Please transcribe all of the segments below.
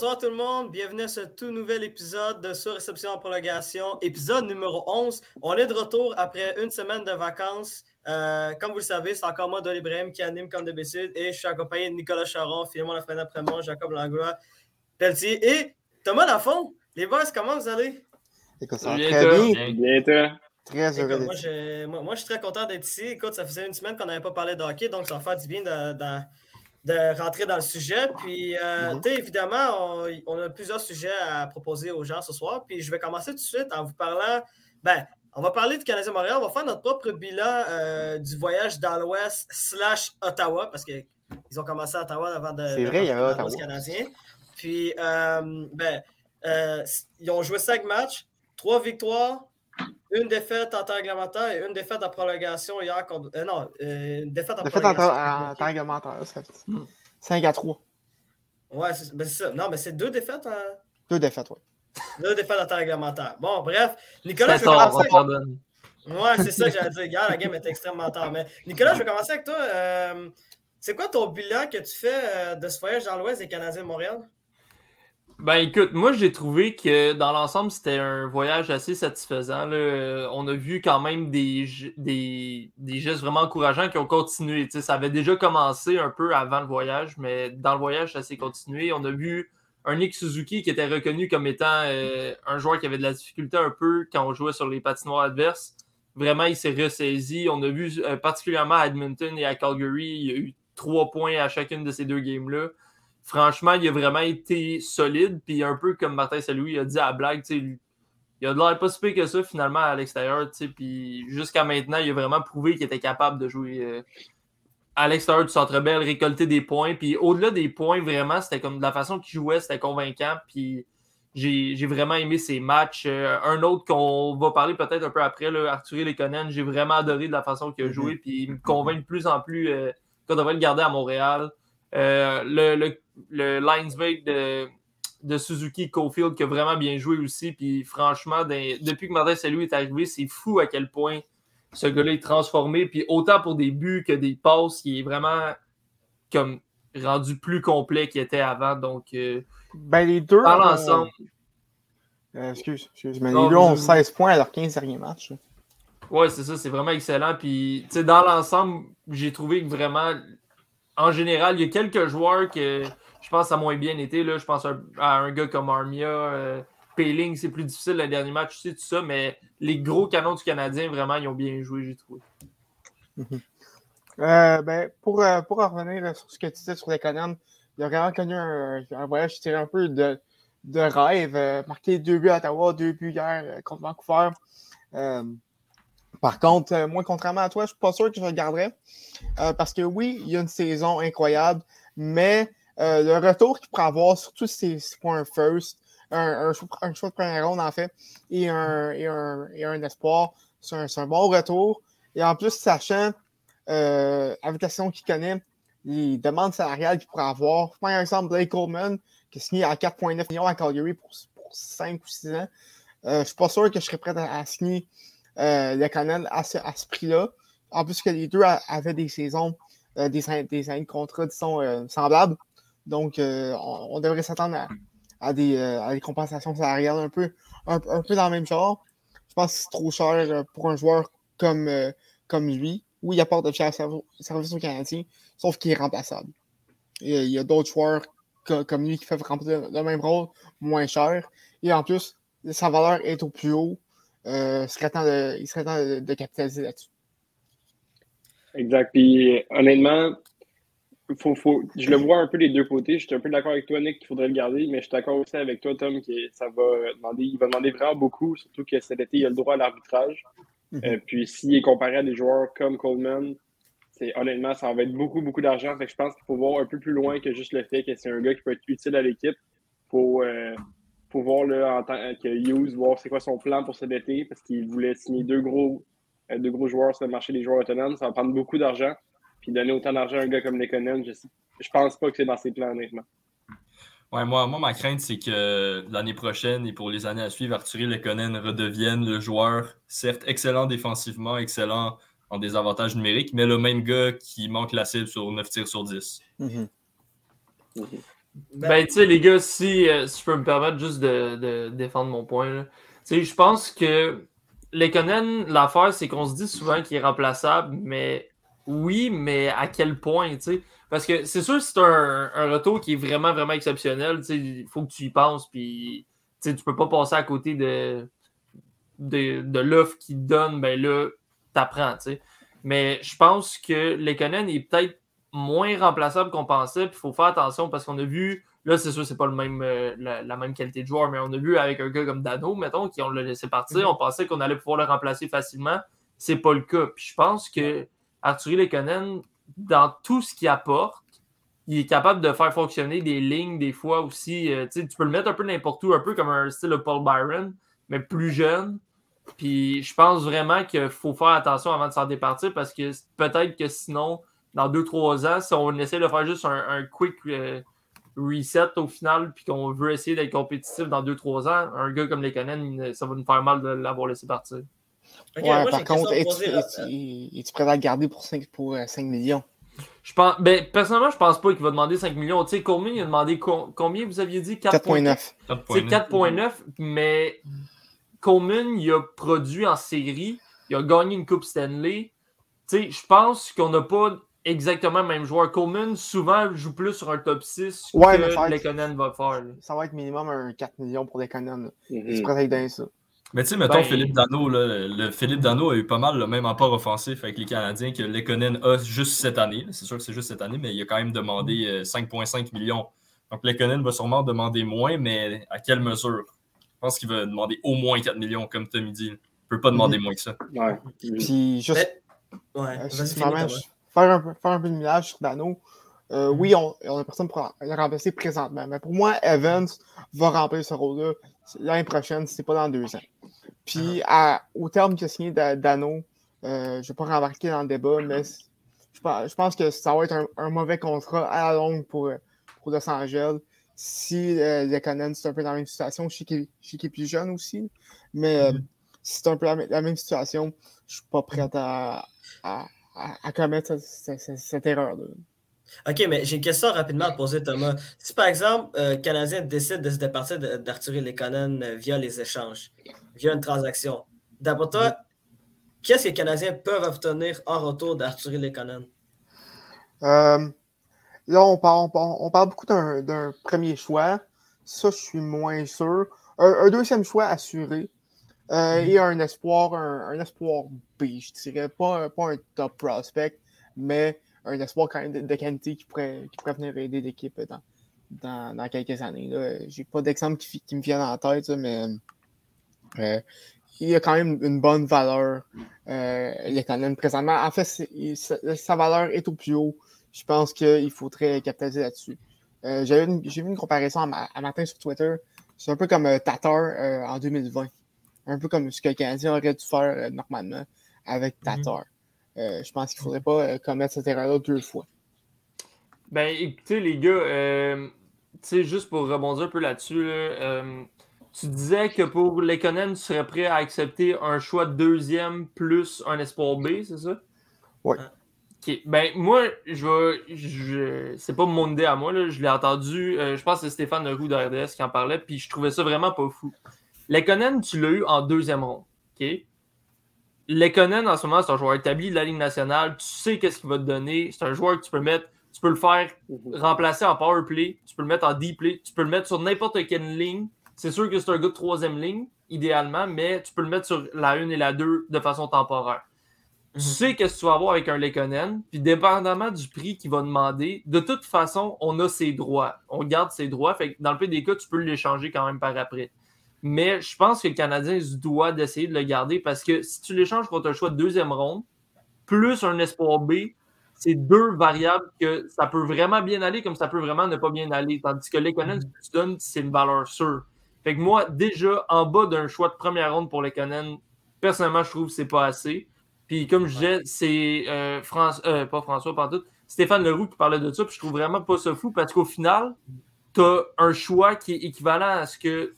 Bonsoir tout le monde, bienvenue à ce tout nouvel épisode de Sur Réception en prolongation, épisode numéro 11. On est de retour après une semaine de vacances. Euh, comme vous le savez, c'est encore moi, Dolly Brahim, qui anime comme d'habitude et je suis accompagné de Nicolas Charon, Philemon Lafrena Prémont, Jacob Langlois, Pelletier et Thomas Lafont. Les boys, comment vous allez? Écoute, ça va Bien, très bien. Bien, toi? Très heureux Écoute, moi, d'être je, moi, moi, je suis très content d'être ici. Écoute, ça faisait une semaine qu'on n'avait pas parlé de hockey, donc ça va faire du bien de, de- de rentrer dans le sujet. Puis, euh, Mhm. sais, évidemment, on, on a plusieurs sujets à proposer aux gens ce soir. Puis, je vais commencer tout de suite en vous parlant. Ben, on va parler du Canadien Montréal. On va faire notre propre bilan euh, du voyage dans l'Ouest slash Ottawa, parce qu'ils ont commencé à Ottawa avant de. C'est vrai, il y avait Ottawa. canadien. Puis, euh, ben, ils ont joué cinq matchs, trois victoires, une défaite en temps réglementaire et une défaite en prolongation hier contre. euh, non, euh, une défaite en temps prolongation. en temps réglementaire, ça fait 5 à 3. Ouais, c'est ben, c'est ça. Non, mais c'est deux défaites en... Deux défaites, ouais. Deux défaites en temps réglementaire. Bon, bref. Nicolas, je vais commencer. Ouais, c'est ça que j'allais dire. Hier, la game était extrêmement tard. Mais Nicolas, je vais commencer avec toi. Euh, c'est quoi ton bilan que tu fais euh, de ce voyage dans l'Ouest des Canadiens de Montréal? Ben écoute, moi j'ai trouvé que dans l'ensemble c'était un voyage assez satisfaisant. là. Euh, On a vu quand même des, des, des gestes vraiment encourageants qui ont continué. Ça avait déjà commencé un peu avant le voyage, mais dans le voyage ça s'est continué. On a vu un Nick Suzuki qui était reconnu comme étant euh, un joueur qui avait de la difficulté un peu quand on jouait sur les patinoires adverses. Vraiment, il s'est ressaisi. On a vu euh, particulièrement à Edmonton et à Calgary, il y a eu trois points à chacune de ces deux games-là franchement, il a vraiment été solide. Puis un peu comme Martin Saint-Louis a dit à la blague, il a de l'air pas si pire que ça finalement à l'extérieur. Puis jusqu'à maintenant, il a vraiment prouvé qu'il était capable de jouer euh, à l'extérieur du centre belle, récolter des points. Puis au-delà des points, vraiment, c'était comme de la façon qu'il jouait, c'était convaincant. Puis j'ai vraiment aimé ses matchs. Euh, un autre qu'on va parler peut-être un peu après, là, Arthur Lekonen, j'ai vraiment adoré de la façon qu'il a Mhm. joué. Puis il me convainc de plus en plus euh, qu'on devrait le garder à Montréal. Euh, le, le, le de, de Suzuki Cofield qui a vraiment bien joué aussi. Puis franchement, depuis que Martin Saint-Louis est arrivé, c'est fou à quel point ce gars-là est transformé. Puis autant pour des buts que des passes, il est vraiment comme rendu plus complet qu'il était avant. Donc, euh, Ben, les deux. dans ont- l'ensemble, Euh, excuse, excuse. Mais Non, les deux ont vas-y. 16 points à leurs 15 derniers matchs. Ouais, c'est ça, c'est vraiment excellent. Puis, tu sais, dans l'ensemble, j'ai trouvé que vraiment, en général, il y a quelques joueurs que je pense à moins bien été. Là. Je pense à, un gars comme Armia, euh, c'est plus difficile le dernier match, tu sais, tout ça, mais les gros canons du Canadien, vraiment, ils ont bien joué, j'ai trouvé. Euh, ben, pour, euh, pour en revenir sur ce que tu disais sur les Canadiens, il a vraiment connu un, voyage, je dirais, un peu de, de rêve. Euh, marqué deux buts à Ottawa, deux buts hier euh, contre Vancouver. Par contre, euh, moi, contrairement à toi, je suis pas sûr que je le garderais. Euh, parce que oui, il y a une saison incroyable, mais euh, le retour qu'il pourrait avoir, surtout si c'est pour un first, un, choix- de première ronde, en fait, et un, et un, et un espoir, c'est un, bon retour. Et en plus, sachant, avec la saison qu'il connaît, les demandes salariales qu'il pourrait avoir, par exemple, Blake Coleman, qui a signé à 4,9 millions à Calgary pour, pour 5 ou 6 ans, je ne suis pas sûr que je serais prêt à, à signer euh, le Canal à ce, prix-là. En plus que les deux avaient des saisons, euh, des, des années de contrat, disons, euh, semblables. Donc, on, devrait s'attendre à, des, à des compensations salariales un peu, un, peu dans le même genre. Je pense que c'est trop cher pour un joueur comme, comme lui. Oui, il apporte de fiers serv- services aux Canadiens, sauf qu'il est remplaçable. Il y a d'autres joueurs co- comme lui qui peuvent remplir le même rôle, moins cher. Et en plus, sa valeur est au plus haut. Euh, il serait temps de, il serait temps de, de capitaliser là-dessus. Exact. Puis honnêtement, faut, faut, je le vois un peu des deux côtés. Je suis un peu d'accord avec toi, Nick, qu'il faudrait le garder, mais je suis d'accord aussi avec toi, Tom, que ça va demander, il va demander vraiment beaucoup, surtout que cet été, il a le droit à l'arbitrage. Euh, puis s'il est comparé à des joueurs comme Coleman, honnêtement, ça va être beaucoup, beaucoup d'argent. Fait que je pense qu'il faut voir un peu plus loin que juste le fait que c'est un gars qui peut être utile à l'équipe euh, pour voir là, en tant que Hughes, voir c'est quoi son plan pour cet été, parce qu'il voulait signer deux gros, euh, deux gros joueurs sur le marché des joueurs autonomes. Ça va prendre beaucoup d'argent. Puis donner autant d'argent à un gars comme Lekonen, je je pense pas que c'est dans ses plans, honnêtement. Ouais, moi, moi, ma crainte, c'est que l'année prochaine et pour les années à suivre, Arthur Lekonen redevienne le joueur, certes excellent défensivement, excellent en désavantage numérique, mais le même gars qui manque la cible sur 9 tirs sur 10. Mhm. Ben, tu sais, les gars, si, euh, si je peux me permettre juste de, de défendre mon point, je pense que Lekonen, l'affaire, c'est qu'on se dit souvent qu'il est remplaçable, mais oui, mais à quel point, tu sais? Parce que c'est sûr c'est un, un retour qui est vraiment, vraiment exceptionnel. Il faut que tu y penses, puis tu peux pas passer à côté de, de, de l'offre qu'il donne, ben là, t'apprends, tu sais. Mais je pense que Lekonen est peut-être moins remplaçable qu'on pensait, puis il faut faire attention parce qu'on a vu, là, c'est sûr, c'est pas le même, euh, la, la même qualité de joueur, mais on a vu avec un gars comme Dano, mettons, qui on l'a laissé partir, on pensait qu'on allait pouvoir le remplacer facilement. C'est pas le cas. Puis je pense que Arthur Lekonen, dans tout ce qu'il apporte, il est capable de faire fonctionner des lignes des fois aussi. euh, tu peux le mettre un peu n'importe où, un peu comme un style de Paul Byron, mais plus jeune. Puis je pense vraiment qu'il faut faire attention avant de s'en départir parce que peut-être que sinon, dans 2-3 ans, si on essaie de faire juste un, un quick euh, reset au final, puis qu'on veut essayer d'être compétitif dans 2-3 ans, un gars comme Lekonen, ça va nous faire mal de l'avoir laissé partir. Ouais, moi, par contre, es-tu es-tu prêt à le garder pour 5, pour, euh, 5 millions? Je pense, ben, personnellement, je pense pas qu'il va demander 5 millions. Tu sais, Coleman, il a demandé co- combien vous aviez dit? 4.9. C'est 4.9, mais Coleman, il a produit en série, il a gagné une Coupe Stanley. Tu sais, je pense qu'on n'a pas exactement le même joueur. Coleman, souvent, joue plus sur un top 6 Ouais, que Lekonen va faire. là. Ça va être minimum un 4 millions pour prêt à lui donner ça. Mais tu sais, mettons Ben- Philippe Dano, là, le Philippe Dano a eu pas mal le même apport offensif avec les Canadiens que Lekonen a juste cette année. C'est sûr que c'est juste cette année, mais il a quand même demandé euh, 5,5 millions. Donc Lekonen va sûrement demander moins, mais à quelle mesure? Je pense qu'il va demander au moins 4 millions, comme Tommy dit. Il ne peut pas demander moins que ça. Ouais. Puis juste Mais- Ouais, Euh, si je- faire, un, peu- faire un peu de millage sur Dano. Euh, Oui, on, on a personne pour le remplacer présentement. Mais pour moi, Evans va remplir ce rôle-là l'année prochaine, si c'est pas dans deux ans. Puis à- au terme a signé Da- Dano, euh, je ne vais pas rembarquer dans le débat, mais c- je pense, je pense que ça va être un, un mauvais contrat à la longue pour, pour Los Angeles. Si euh, Lekonen, c'est un peu dans la même situation, je sais qu'il est plus jeune aussi, mais euh, si c'est un peu la, la même situation, je suis pas prêt à, à, à, à commettre cette, cette- cette- cette erreur-là. Ok, mais j'ai une question rapidement à poser, Thomas. Si par exemple, euh, le Canadien décide de se départir d'Arthur Lekonen euh, via les échanges, via une transaction, d'après toi, qu'est-ce que les Canadiens peuvent obtenir en retour d'Arthur Lekonen? Euh, là, on parle, on parle, on parle beaucoup d'un d'un premier choix. Ça, je suis moins sûr. Un, un deuxième choix assuré. Euh, Et un espoir, un, un espoir B, je dirais. Pas, un- pas un top prospect, mais un espoir quand même de, de qualité qui pourrait, qui pourrait venir aider l'équipe dans, dans, dans quelques années. J'ai pas d'exemple qui, qui me viennent en tête, là, mais euh, il a quand même une bonne valeur. Euh, il est quand même présentement. En fait, il- sa, sa valeur est au plus haut. Je pense qu'il faudrait capitaliser là-dessus. Euh, J'ai vu une comparaison à, ma- à sur Twitter. C'est un peu comme euh, Tatar euh, en 2020. Un peu comme ce que le Canadien aurait dû faire euh, normalement avec Tatar. Euh, je pense qu'il ne faudrait pas euh, commettre cette erreur-là deux fois. Ben, écoutez, les gars, euh, tu sais, juste pour rebondir un peu là-dessus, là, euh, tu disais que pour Lekonen, tu serais prêt à accepter un choix de deuxième plus un espoir B, c'est ça? Ouais. Ok. Ben, moi, je vais. Je, c'est pas mon idée à moi, là, je l'ai entendu. euh, je pense que c'est Stéphane Leroux de RDS qui en parlait, puis je trouvais ça vraiment pas fou. Lekonen, tu l'as eu en deuxième ronde. OK? Lekonen, en ce moment, c'est un joueur établi de la Ligue nationale. Tu sais qu'est-ce qu'il va te donner. C'est un joueur que tu peux mettre. Tu peux le faire Mhm. remplacer en power play, tu peux le mettre en deep play, tu peux le mettre sur n'importe quelle ligne. C'est sûr que c'est un gars de troisième ligne, idéalement, mais tu peux le mettre sur la 1 et la 2 de façon temporaire. Tu sais qu'est-ce que tu vas avoir avec un Lekonen, puis dépendamment du prix qu'il va demander, de toute façon, on a ses droits. On garde ses droits. Fait que dans le pire des cas, tu peux l'échanger quand même par après. Mais je pense que le Canadien se doit d'essayer de le garder parce que si tu l'échanges contre un choix de deuxième ronde, plus un espoir B, c'est deux variables que ça peut vraiment bien aller comme ça peut vraiment ne pas bien aller. Tandis que l'Econen, ce que tu donnes, c'est une valeur sûre. Fait que moi, déjà, en bas d'un choix de première ronde pour l'Econen, personnellement, je trouve que c'est pas assez. Puis comme je disais, c'est euh, France- euh, pas François, pas tout, Stéphane Leroux qui parlait de ça, puis je trouve vraiment pas ça fou parce qu'au final, tu as un choix qui est équivalent à ce que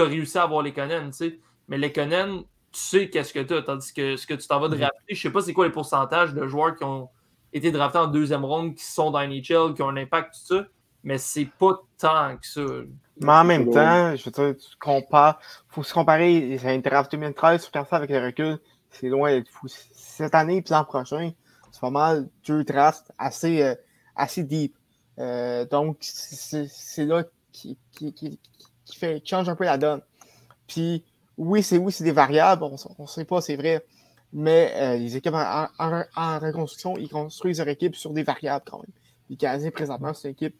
tu as réussi à avoir les Conan, tu sais. Mais les Conan, tu sais qu'est-ce que tu as, tandis que ce que tu t'en vas Mhm. drafter, je sais pas c'est quoi les pourcentages de joueurs qui ont été draftés en deuxième ronde, qui sont dans NHL, qui ont un impact, tout ça, mais c'est pas tant que ça. Mais en même Ouais. temps, je veux dire, tu compares. faut se comparer. C'est un draft 2013, tu regardes ça avec le recul. C'est loin d'être fou. Cette année puis l'an prochain, c'est pas mal deux drafts assez, euh, assez deep. Euh, donc, c'est c'est là qui, qui, qui, qui fait, change un peu la donne. Puis, oui, c'est oui, c'est des variables, on ne sait pas, c'est vrai. Mais euh, les équipes en, reconstruction, ils construisent leur équipe sur des variables quand même. Les Canadiens, présentement, c'est une équipe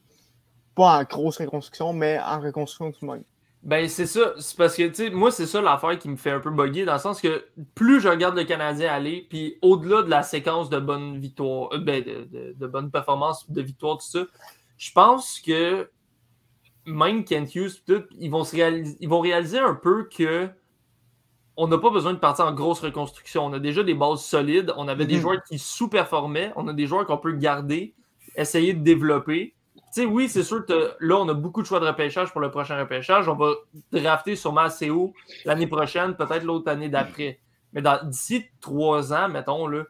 pas en grosse reconstruction, mais en reconstruction tout de même. Ben, c'est ça. C'est parce que, tu sais, moi, c'est ça l'affaire qui me fait un peu bugger, dans le sens que plus je regarde le Canadien aller, puis au-delà de la séquence de bonnes victoires, euh, ben, de- de bonnes performances, de victoires, tout ça, je pense que même Kent Hughes, tout, ils, vont se réaliser, ils vont réaliser un peu que on n'a pas besoin de partir en grosse reconstruction. On a déjà des bases solides. On avait des Mhm. joueurs qui sous-performaient. On a des joueurs qu'on peut garder, essayer de développer. Tu sais, oui, c'est sûr que là, on a beaucoup de choix de repêchage pour le prochain repêchage. On va drafter sûrement assez haut l'année prochaine, peut-être l'autre année d'après. Mais d'ici trois ans, mettons, là,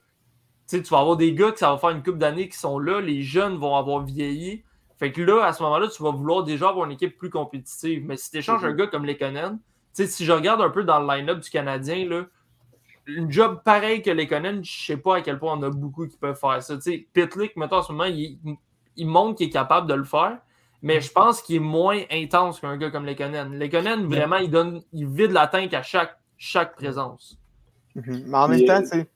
tu vas avoir des gars que ça va faire une couple d'années qui sont là. Les jeunes vont avoir vieilli. Fait que là, à ce moment-là, tu vas vouloir déjà avoir une équipe plus compétitive. Mais si tu échanges un gars comme Lekonen, tu sais, si je regarde un peu dans le line-up du Canadien, là, une job pareil que Lekonen, je sais pas à quel point on a beaucoup qui peuvent faire ça. Tu sais, Pitlick, mettons, en ce moment, il, il montre qu'il est capable de le faire, mais je pense qu'il est moins intense qu'un gars comme Lekonen. Lekonen, vraiment, il donne, il vide la tank à chaque, chaque présence. Mhm. Mais en même temps, tu sais,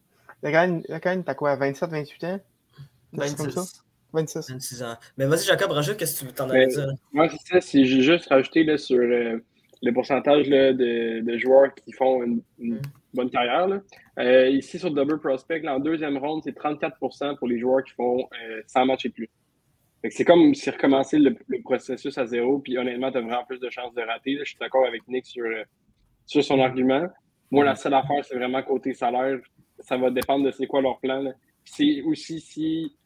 le Canadien, le Canadien, t'as quoi, 27, 28 ans? C'est comme ça? 26. 26. 26 ans. Mais vas-y, Jacob, rajoute, qu'est-ce que tu t'en allais dire? Moi, c'est ça. Si j'ai juste rajouté là, sur le pourcentage là, de, de joueurs qui font une, une Mm. bonne carrière, là. Euh, ici sur Double Prospect, là, en deuxième ronde, c'est 34% pour les joueurs qui font euh, 100 matchs et plus. C'est comme si recommencer le, le processus à zéro, puis honnêtement, tu as vraiment plus de chances de rater. là. Je suis d'accord avec Nick sur, euh, sur son argument. Moi, la seule affaire, c'est vraiment côté salaire. Ça va dépendre de c'est quoi leur plan. C'est aussi si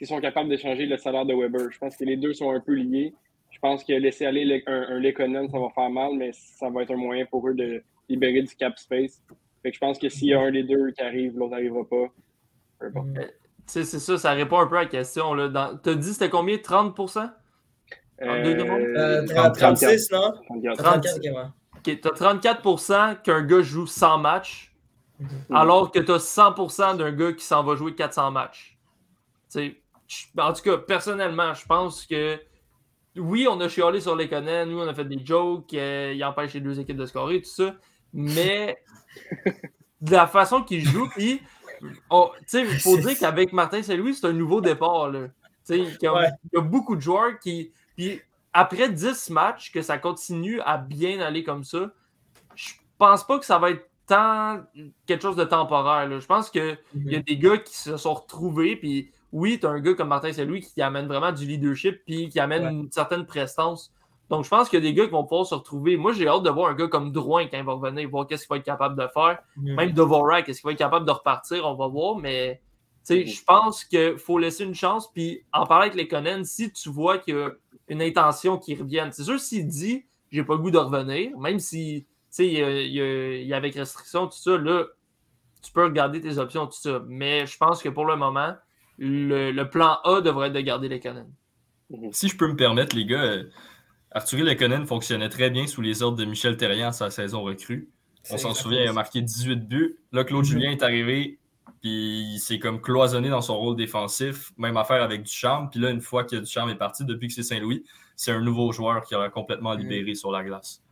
s'ils sont capables d'échanger le salaire de Weber. Je pense que les deux sont un peu liés. Je pense que laisser aller le- un, un Lekonen, ça va faire mal, mais ça va être un moyen pour eux de libérer du cap space. Fait que je pense que s'il y a un des deux qui arrive, l'autre n'arrivera pas. Peu importe. Tu sais, c'est ça, ça répond un peu à la question. Là. Dans... T'as dit c'était combien? 30%? En deux demandes? Euh, 30, 36, non? 34. 34, ok, ouais. Ok, t'as 34% qu'un gars joue 100 matchs, Mhm. alors que t'as 100% d'un gars qui s'en va jouer 400 matchs. Tu sais, je- en tout cas, personnellement, je pense que oui, on a chialé sur les Conan, nous, on a fait des jokes, euh, il empêche les deux équipes de scorer, tout ça, mais de la façon qu'il joue, puis oh, il faut dire qu'avec Martin Saint-Louis, c'est un nouveau départ. Là. Il y, a, Ouais. il y a beaucoup de joueurs qui. Puis après 10 matchs, que ça continue à bien aller comme ça, je pense pas que ça va être tant quelque chose de temporaire. là. Je pense qu'il y a des gars qui se sont retrouvés, puis oui, tu as un gars comme Martin Saint-Louis qui amène vraiment du leadership, puis qui amène Ouais. une certaine prestance. Donc, je pense qu'il y a des gars qui vont pouvoir se retrouver. Moi, j'ai hâte de voir un gars comme Drouin quand il va revenir, voir qu'est-ce qu'il va être capable de faire. Mhm. Même Dvorak, est-ce qu'il va être capable de repartir? On va voir, mais tu sais, je pense qu'il faut laisser une chance. Puis en parler avec les Conan, si tu vois qu'il y a une intention qui revienne, c'est sûr, s'il dit j'ai pas le goût de revenir, même si tu sais, il y, y y a avec restriction, tout ça, là, tu peux regarder tes options, tout ça. Mais je pense que pour le moment, le, le plan A devrait être de garder les Conan. Si je peux me permettre, les gars, euh, Arthur Lekonen fonctionnait très bien sous les ordres de Michel Terrien à sa saison recrue. On s'en souvient, il a marqué 18 buts. Là, Claude Mhm. Julien est arrivé, puis il s'est comme cloisonné dans son rôle défensif. Même affaire avec Ducharme. Puis là, une fois que Ducharme est parti, depuis que c'est Saint-Louis, c'est un nouveau joueur qui aura complètement libéré sur la glace.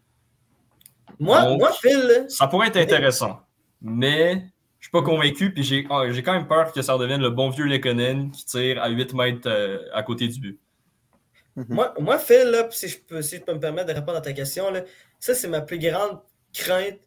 Moi, Donc- moi, Phil, Ça pourrait être intéressant, mais je suis pas convaincu. Puis j'ai ah, j'ai quand même peur que ça redevienne le bon vieux Lekonen qui tire à 8 mètres euh, à côté du but. Moi, moi, Phil, là, si, je peux, si je peux me permettre de répondre à ta question, là, ça, c'est ma plus grande crainte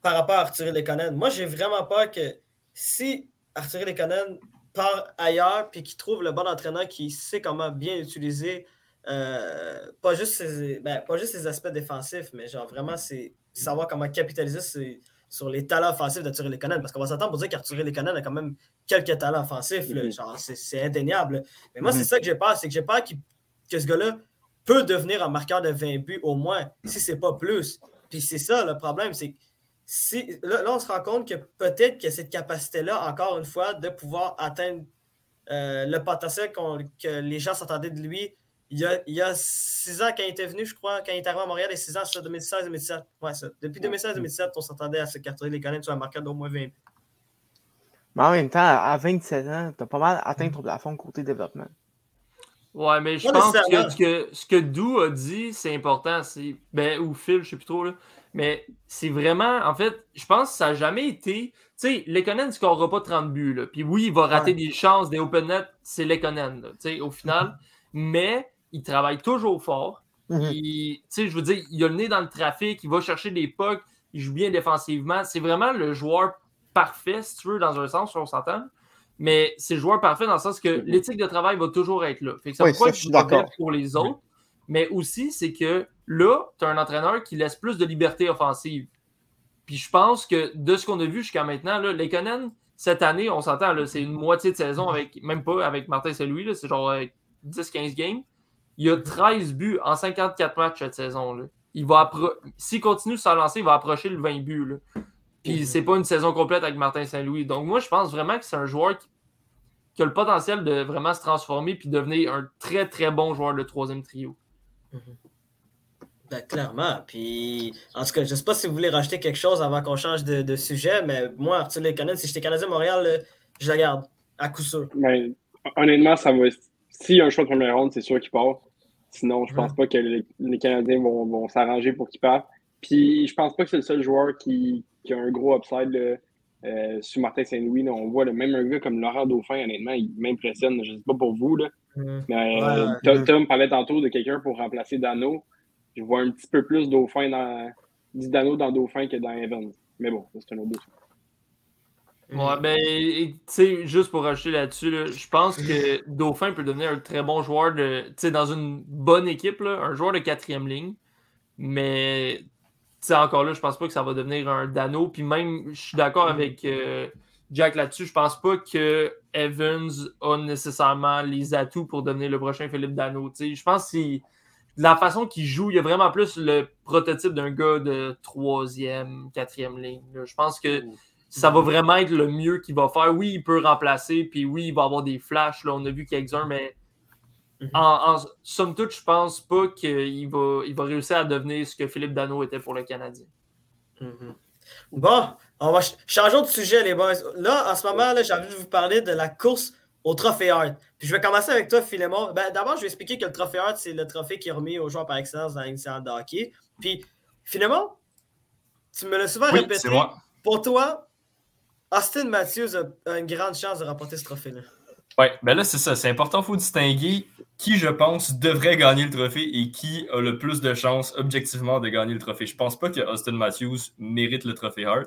par rapport à Arthur Lekonen. Moi, j'ai vraiment peur que si Arthur Lekonen part ailleurs puis qu'il trouve le bon entraîneur qui sait comment bien utiliser euh, pas, juste ses, ben, pas juste ses aspects défensifs, mais genre vraiment c'est savoir comment capitaliser ses- sur les talents offensifs de Thierry Lekonen. Parce qu'on va s'attendre pour dire qu'Arthur Lekonen a quand même quelques talents offensifs. Mhm. Genre, c'est- indéniable. Mais moi, Mhm. c'est ça que j'ai peur. C'est que j'ai peur que ce gars-là peut devenir un marqueur de 20 buts au moins, si c'est pas plus. Puis c'est ça le problème. C'est que si, là, là, on se rend compte que peut-être que cette capacité-là, encore une fois, de pouvoir atteindre euh, le potentiel que les gens s'attendaient de lui il y, a, il y a six ans, quand il était venu, je crois, quand il est arrivé à Montréal, et six ans, c'est ça, 2016-2017. Ouais, ça. Depuis 2016-2017, on s'attendait à ce qu'Arthur Lekonen soit un marqueur d'au moins 20 buts. Mais en même temps, à 27 ans, t'as pas mal atteint ton plafond côté développement. Ouais, mais je pense que, que ce que Dou a dit, c'est important. C'est, ben, ou Phil, je sais plus trop, là. Mais c'est vraiment, en fait, je pense que ça n'a jamais été. Tu sais, Lekonen ne scorera pas 30 buts, là. Puis oui, il va rater des chances, des open net, c'est Lekonen, tu sais, au final. Mais il travaille toujours fort. Mhm. Il- tu sais, je veux dire, il a le nez dans le trafic, il va chercher des pucks, il joue bien défensivement. C'est vraiment le joueur parfait, si tu veux, dans un sens, on s'entend. Mais c'est le joueur parfait dans le sens que l'éthique de travail va toujours être là. Fait que ça Oui, peut ça, être je suis pour les autres, mais aussi, c'est que là, tu as un entraîneur qui laisse plus de liberté offensive. Puis je pense que de ce qu'on a vu jusqu'à maintenant, là, Lekonen, cette année, on s'entend, c'est une moitié de saison avec, même pas avec Martin Saint-Louis, c'est genre euh, 10-15 games. Il a 13 buts en 54 matchs cette saison. Là. Il va appro- S'il continue sans lancer, il va approcher le 20 buts. là. Puis c'est pas une saison complète avec Martin Saint-Louis. Donc moi, je pense vraiment que c'est un joueur qui, qui a le potentiel de vraiment se transformer puis devenir un très très bon joueur de troisième trio. Ben, clairement. Puis, en tout cas, je ne sais pas si vous voulez rajouter quelque chose avant qu'on change de, de sujet, mais moi, Arthur Lekonen, si j'étais Canadien Montréal, là, je la garde, à coup sûr. Ben, honnêtement, ça va. S'il y a un choix de première ronde, c'est sûr qu'il part. Sinon, je pense pas que les, les Canadiens vont, vont s'arranger pour qu'il parte. Puis, je pense pas que c'est le seul joueur qui, qui a un gros upside là, euh, sur Martin Saint-Louis. On voit le même un gars comme Laurent Dauphin, honnêtement, il m'impressionne. Je sais pas pour vous, là. Mais Ouais, euh, ouais. Tom, parlait tantôt de quelqu'un pour remplacer Dano. Je vois un petit peu plus Dauphin dans. du Dano dans Dauphin que dans Evans. Mais bon, c'est un autre dossier. Ouais, ben, tu sais, juste pour rajouter là-dessus, là, je pense que Dauphin peut devenir un très bon joueur de, tu sais, dans une bonne équipe, là, un joueur de quatrième ligne. Mais, tu sais, encore là, je pense pas que ça va devenir un Dano. Puis même, je suis d'accord avec euh, Jack là-dessus. Je pense pas que Evans a nécessairement les atouts pour devenir le prochain Philippe Dano. Tu sais, je pense que la façon qu'il joue, il y a vraiment plus le prototype d'un gars de troisième, quatrième ligne. Je pense que ça va vraiment être le mieux qu'il va faire. Oui, il peut remplacer, puis oui, il va avoir des flashs. Là, on a vu quelques-uns, mais Mhm. en, en somme toute, je pense pas qu'il va, il va réussir à devenir ce que Philippe Dano était pour le Canadien. Mhm. Bon, on va ch- changeons de sujet, les boys. Là, en ce moment, là, j'ai envie de vous parler de la course au trophée Hart. Puis je vais commencer avec toi, Philémon. Ben, D'abord, je vais expliquer que le trophée Hart, c'est le trophée qui est remis aux joueurs par excellence dans nationale de hockey. Puis, Philémon, tu me l'as souvent Oui, répété. c'est moi. Pour toi, Austin Matthews a, une grande chance de remporter ce trophée-là. Ouais, ben là, c'est ça. C'est important, il faut distinguer qui, je pense, devrait gagner le trophée et qui a le plus de chances, objectivement, de gagner le trophée. Je pense pas que Austin Matthews mérite le trophée Hart,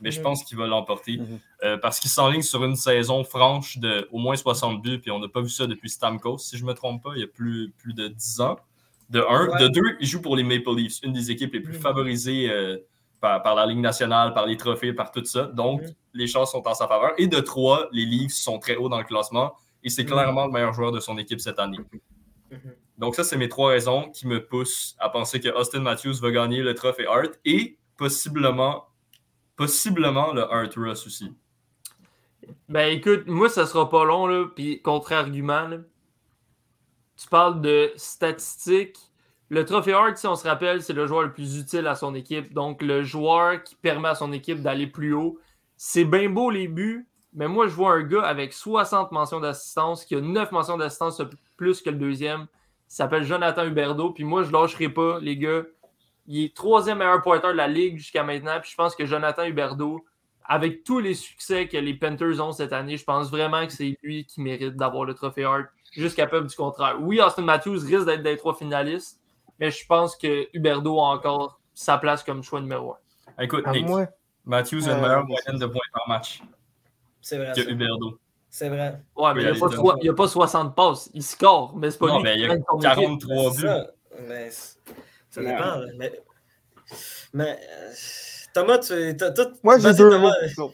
mais je Mhm. pense qu'il va l'emporter Mhm. euh, parce qu'il s'enligne sur une saison franche de au moins 60 buts, puis on n'a pas vu ça depuis Stamkos, si je me trompe pas, il y a plus, plus de 10 ans. De un. Ouais. De deux, il joue pour les Maple Leafs, une des équipes les plus Mhm. favorisées euh, par, par la Ligue nationale, par les trophées, par tout ça. Donc, Mhm. les chances sont en sa faveur. Et de trois, les Leafs sont très hauts dans le classement et c'est Mhm. clairement le meilleur joueur de son équipe cette année. Mhm. Donc, ça, c'est mes trois raisons qui me poussent à penser que Austin Matthews va gagner le trophée Hart et possiblement, possiblement le Hart Russ aussi. Ben écoute, moi, ça sera pas long, là, puis contre-argument, tu parles de statistiques. Le trophée Hart, si on se rappelle, c'est le joueur le plus utile à son équipe. Donc, le joueur qui permet à son équipe d'aller plus haut. C'est bien beau les buts, mais moi, je vois un gars avec 60 mentions d'assistance, qui a 9 mentions d'assistance plus que le deuxième. Il s'appelle Jonathan Huberdeau. Puis moi, je lâcherai pas, les gars. Il est troisième meilleur pointeur de la ligue jusqu'à maintenant. Puis je pense que Jonathan Huberdeau, avec tous les succès que les Panthers ont cette année, je pense vraiment que c'est lui qui mérite d'avoir le trophée Hart, jusqu'à preuve du contraire. Oui, Austin Matthews risque d'être des trois finalistes, mais je pense que Huberdeau a encore sa place comme choix numéro un. Écoute, Nick, moi, Matthews a une Euh, meilleure moyenne de points par match C'est vrai. que ça. Huberdeau. C'est vrai. Ouais, Oui, mais il n'y a, pas donne soi- ça. il y a pas 60 passes. Il score, mais c'est pas Non, lui mais qui il y a gagne son équipe. 43 C'est buts. ça. Mais ça Ouais. dépend. Mais, mais, euh, Thomas, tu. t'as- Moi, j'ai deux Thomas. mots.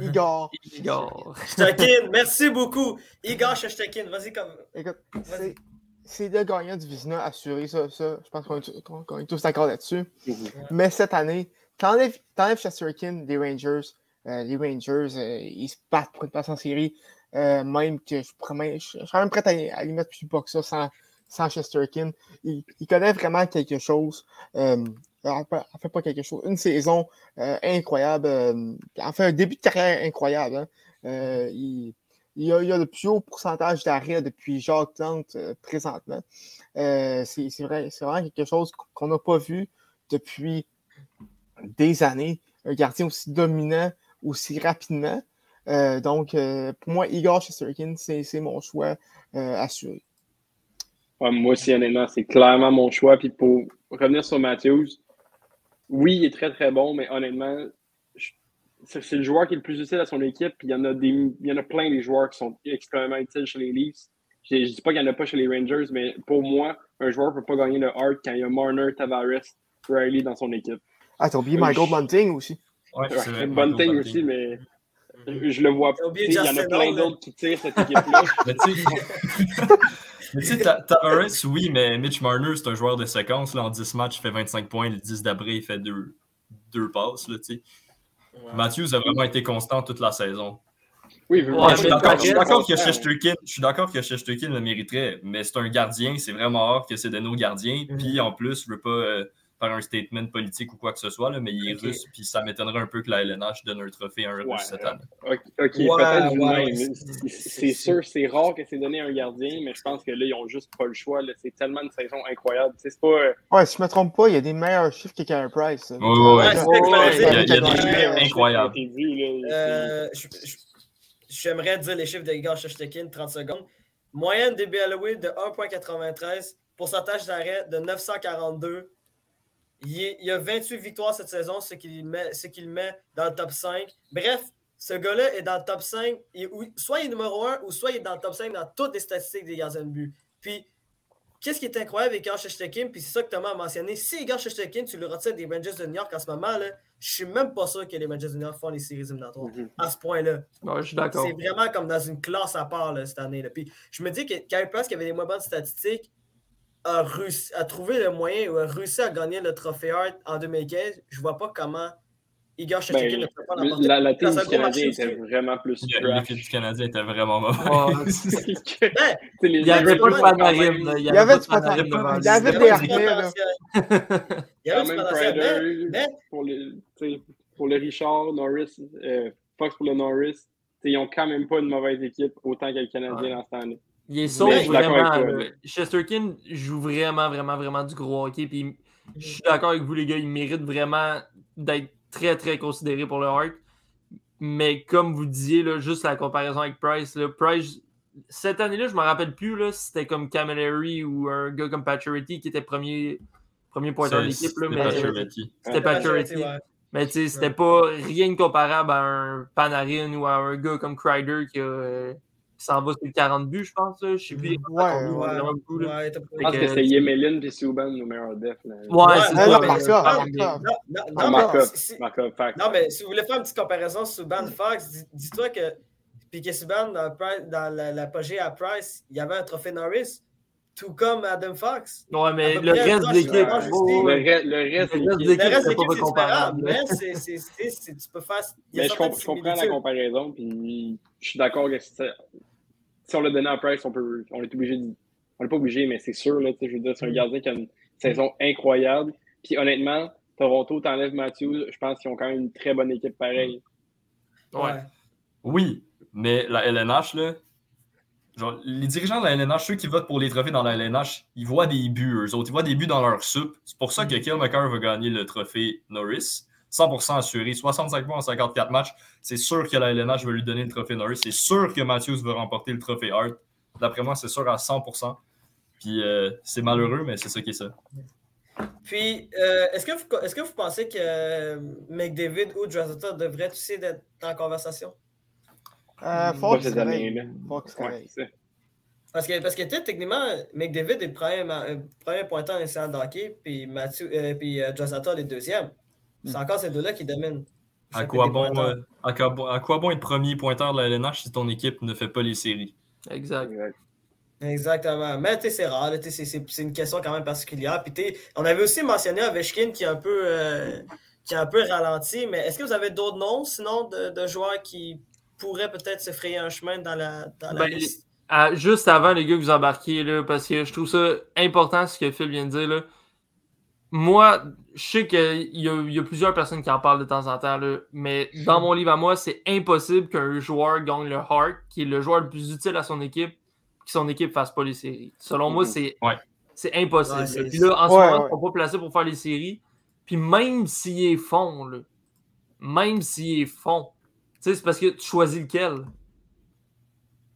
Igor. Igor. Shtakin, merci beaucoup. Igor Shtakin, vas-y comme. Écoute. C'est- le gagnant du Vizina assuré, ça, ça. Je pense qu'on est, tous d'accord là-dessus. Mhm. Mais cette année, t'enlèves Chesterkin des Rangers. euh, les Rangers, euh, ils se battent pour une place en série. euh, même que je, même- je, je serais même prêt à, y- à lui mettre plus bas que ça sans, sans Chesterkin. Il, il connaît vraiment quelque chose. Euh, en fait, en fait, pas quelque chose. Une saison euh, incroyable. euh, en fait, un début de carrière incroyable. hein. Euh, il, il, a, il a le plus haut pourcentage d'arrêt depuis Jacques Plante euh, présentement. Euh, c'est vrai, vraiment quelque chose qu'on n'a pas vu depuis des années. Un gardien aussi dominant, aussi rapidement. Euh, donc, pour moi, Igor Chesterkin, c'est mon choix assuré. Ouais, moi aussi, honnêtement, c'est clairement mon choix. Puis pour revenir sur Matthews, oui, il est très très bon, mais honnêtement, c'est c'est le joueur qui est le plus utile à son équipe. Puis il y en a des, il y en a plein des joueurs qui sont extrêmement utiles chez les Leafs. Je ne dis pas qu'il n'y en a pas chez les Rangers, mais pour moi, un joueur ne peut pas gagner le Hart quand il y a Marner, Tavares, Riley dans son équipe. Ah, t'as oublié. Michael Bunting aussi? Ouais, c'est vrai, une Michael bonne thing Bunting. aussi, mais je le vois T'as pas. Il y en a plein Hall, d'autres qui tirent cette équipe-là. Mais tu sais, Tavares, oui, mais Mitch Marner, c'est un joueur de séquence. Là, en 10 matchs, il fait 25 points. Le 10 d'après, il fait deux, deux passes. Là, tu sais. Matthews a vraiment été constant toute la saison. Oui, je Ouais, suis d'accord que constant. Shesterkin, je suis d'accord que Shesterkin le mériterait, mais c'est un gardien, c'est vraiment rare que c'est de nos gardiens. Mhm. Puis en plus, je veux pas euh, faire un statement politique ou quoi que ce soit, là, mais il est russe, puis ça m'étonnerait un peu que la LNH donne un trophée à un Ouais, russe cette année. Ok, peut-être c'est- sûr, c'est rare que c'est donné à un gardien, mais je pense que là, ils ont juste pas le choix. là. C'est tellement une saison incroyable. Tu sais, C'est pas. euh, Ouais, si je me trompe pas, il y a des meilleurs chiffres que Carey Price. Ouais, ouais, ouais. Ouais, c'est ça que je voulais Il y a, il y a dire. des chiffres ouais, incroyables. Euh, J'aimerais dire les chiffres de Igor Shoshtekin, 30 secondes. Moyenne des BLOE de 1,93, pourcentage d'arrêt de 942. Il, il a 28 victoires cette saison, ce qui, le met, ce qui le met dans le top 5. Bref, ce gars-là est dans le top 5. Il- ou- soit il est numéro 1 ou soit il est dans le top 5 dans toutes les statistiques des gardiens de but. Puis, qu'est-ce qui est incroyable avec Igor Shoshtekin, puis c'est ça que Thomas a mentionné, si Igor Shoshtekin, tu le retires des Rangers de New York en ce moment, là, je suis même pas sûr que les Rangers de New York font les séries éliminatoires Mhm. à ce point-là. Ouais, je suis d'accord. C'est vraiment comme dans une classe à part là, cette année. Là. Puis je me dis que Carey Price, qui avait les moins bonnes statistiques, a, réussi, a trouvé le moyen ou a réussi à gagner le trophée Hart en 2015. Je vois pas comment Igor Ben, ne peut pas l'emporter. La, la team du Canadien était vraiment plus trash. L'équipe du Canadien était vraiment. Ben, les- Il n'y avait pas de panarim. Il y avait du panarim Il y avait y des harnais. Il y avait du mais- pour, le, pour Richard, Norris, euh, Fox pour le Norris. Ils ont quand même pas une mauvaise équipe autant que le Canadien dans cette année. Il est sauve vraiment. toi, là. Chesterkin joue vraiment, vraiment, vraiment du gros hockey. Puis je suis d'accord avec vous, les gars. Il mérite vraiment d'être très, très considéré pour le Hart. Mais comme vous disiez, là, juste la comparaison avec Price, là, Price, cette année-là, je ne me rappelle plus là, si c'était comme Camilleri ou un gars comme Pacioretty qui était premier, premier pointeur de l'équipe. là, C'était mais Pacioretty. C'était ouais. Mais tu sais, c'était pas rien de comparable à un Panarin ou à un gars comme Crider qui, a, euh, qui s'en va sur le 40 buts, je pense. là. Je sais plus. Ouais, combien, ouais. Ouais, t'as- Je pense que que- c'est Yemelin et Subban au meilleur def. là. Ouais, Ouais, c'est ça. non, mais- si- si- Markov, fact. Non, mais si vous voulez faire une petite comparaison sur Subban Fox, dis- dis-toi que Piquet Subban, dans, dans la- l'apogée à Price, il y avait un trophée Norris, tout comme Adam Fox. Ouais, mais peu le reste de l'équipe. Le, le reste, Le de Le l'équipe, c'est comparable. mais c'est, c'est, c'est- c'est- tu peux faire. mais je, certaines comp- je comprends la comparaison, puis je suis d'accord que c'est- si on l'a donné à Price, on, peut, on est obligé de. On n'est pas obligé, mais c'est sûr, là, je veux dire, c'est un Mm. gardien qui a une saison incroyable. Puis honnêtement, Toronto t'enlève Matthews, je pense qu'ils ont quand même une très bonne équipe pareille. Ouais. Oui, mais la LNH, là, les dirigeants de la LNH, ceux qui votent pour les trophées dans la LNH, ils voient des buts, eux autres. Ils voient des buts dans leur soupe. C'est pour ça que McCarr va gagner le trophée Norris. 100% assuré, 65 points en 54 matchs. C'est sûr que la LNH va lui donner le trophée Norris. C'est sûr que Matthews va remporter le trophée Hart. D'après moi, c'est sûr à 100%. Puis euh, c'est malheureux, mais c'est ça qui est ça. Puis, euh, est-ce, que vous, est-ce que vous pensez que euh, McDavid ou Drazota devraient aussi être en conversation? Euh, Pas Fox, correct. Ouais, Parce que, parce que techniquement, McDavid est le premier, euh, premier pointeur en séance de hockey, puis, Mathieu, euh, puis Drazota est le deuxième. C'est encore ces deux-là qui dominent. À quoi, bon, euh, à, quoi, à quoi bon être premier pointeur de la LNH si ton équipe ne fait pas les séries? Exact. Exact. Exactement. Mais tu sais, c'est rare. là, tu sais, C'est une question quand même particulière. Puis, on avait aussi mentionné Ovechkin qui est un peu, euh, qui est un peu ralenti. Mais est-ce que vous avez d'autres noms, sinon, de, de joueurs qui pourraient peut-être se frayer un chemin dans la, dans la Ben, liste? Juste avant, les gars, que vous embarquiez, là, parce que je trouve ça important ce que Phil vient de dire. Là. Moi, je sais qu'il y, y a plusieurs personnes qui en parlent de temps en temps, là, mais dans mon livre à moi, c'est impossible qu'un joueur gagne le Hart, qui est le joueur le plus utile à son équipe, que son équipe fasse pas les séries. Selon moi, Mhm. c'est Ouais. impossible. Ouais. Puis là, en ce Ouais, moment, ouais. ils sont pas placés pour faire les séries. Puis même s'ils est font, là, même s'ils est font, tu sais, c'est parce que tu choisis lequel.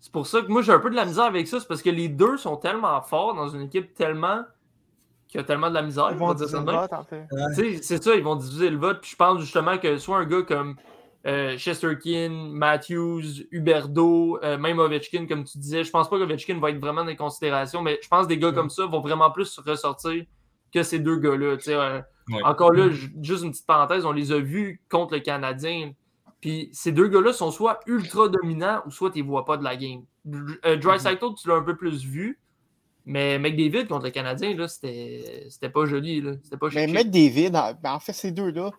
C'est pour ça que moi j'ai un peu de la misère avec ça, c'est parce que les deux sont tellement forts dans une équipe tellement qui a tellement de la misère. Ils vont en fait. Sais, C'est ça, ils vont diviser le vote. Puis je pense justement que soit un gars comme euh, Chesterkin, Matthews, Huberdo, euh, même Ovechkin, comme tu disais, je pense pas qu'Ovechkin va être vraiment dans les considérations, mais je pense que des gars comme ça vont vraiment plus ressortir que ces deux gars-là. Tu sais, euh, Ouais. Encore là, ju- juste une petite parenthèse, on les a vus contre le Canadien. Puis ces deux gars-là sont soit ultra dominants ou soit tu les vois pas de la game. Euh, Dreisaitl, tu l'as un peu plus vu. Mais McDavid contre le Canadien, là, c'était c'était pas joli. là. C'était pas Mais. McDavid, en, ben, en fait, ces deux-là,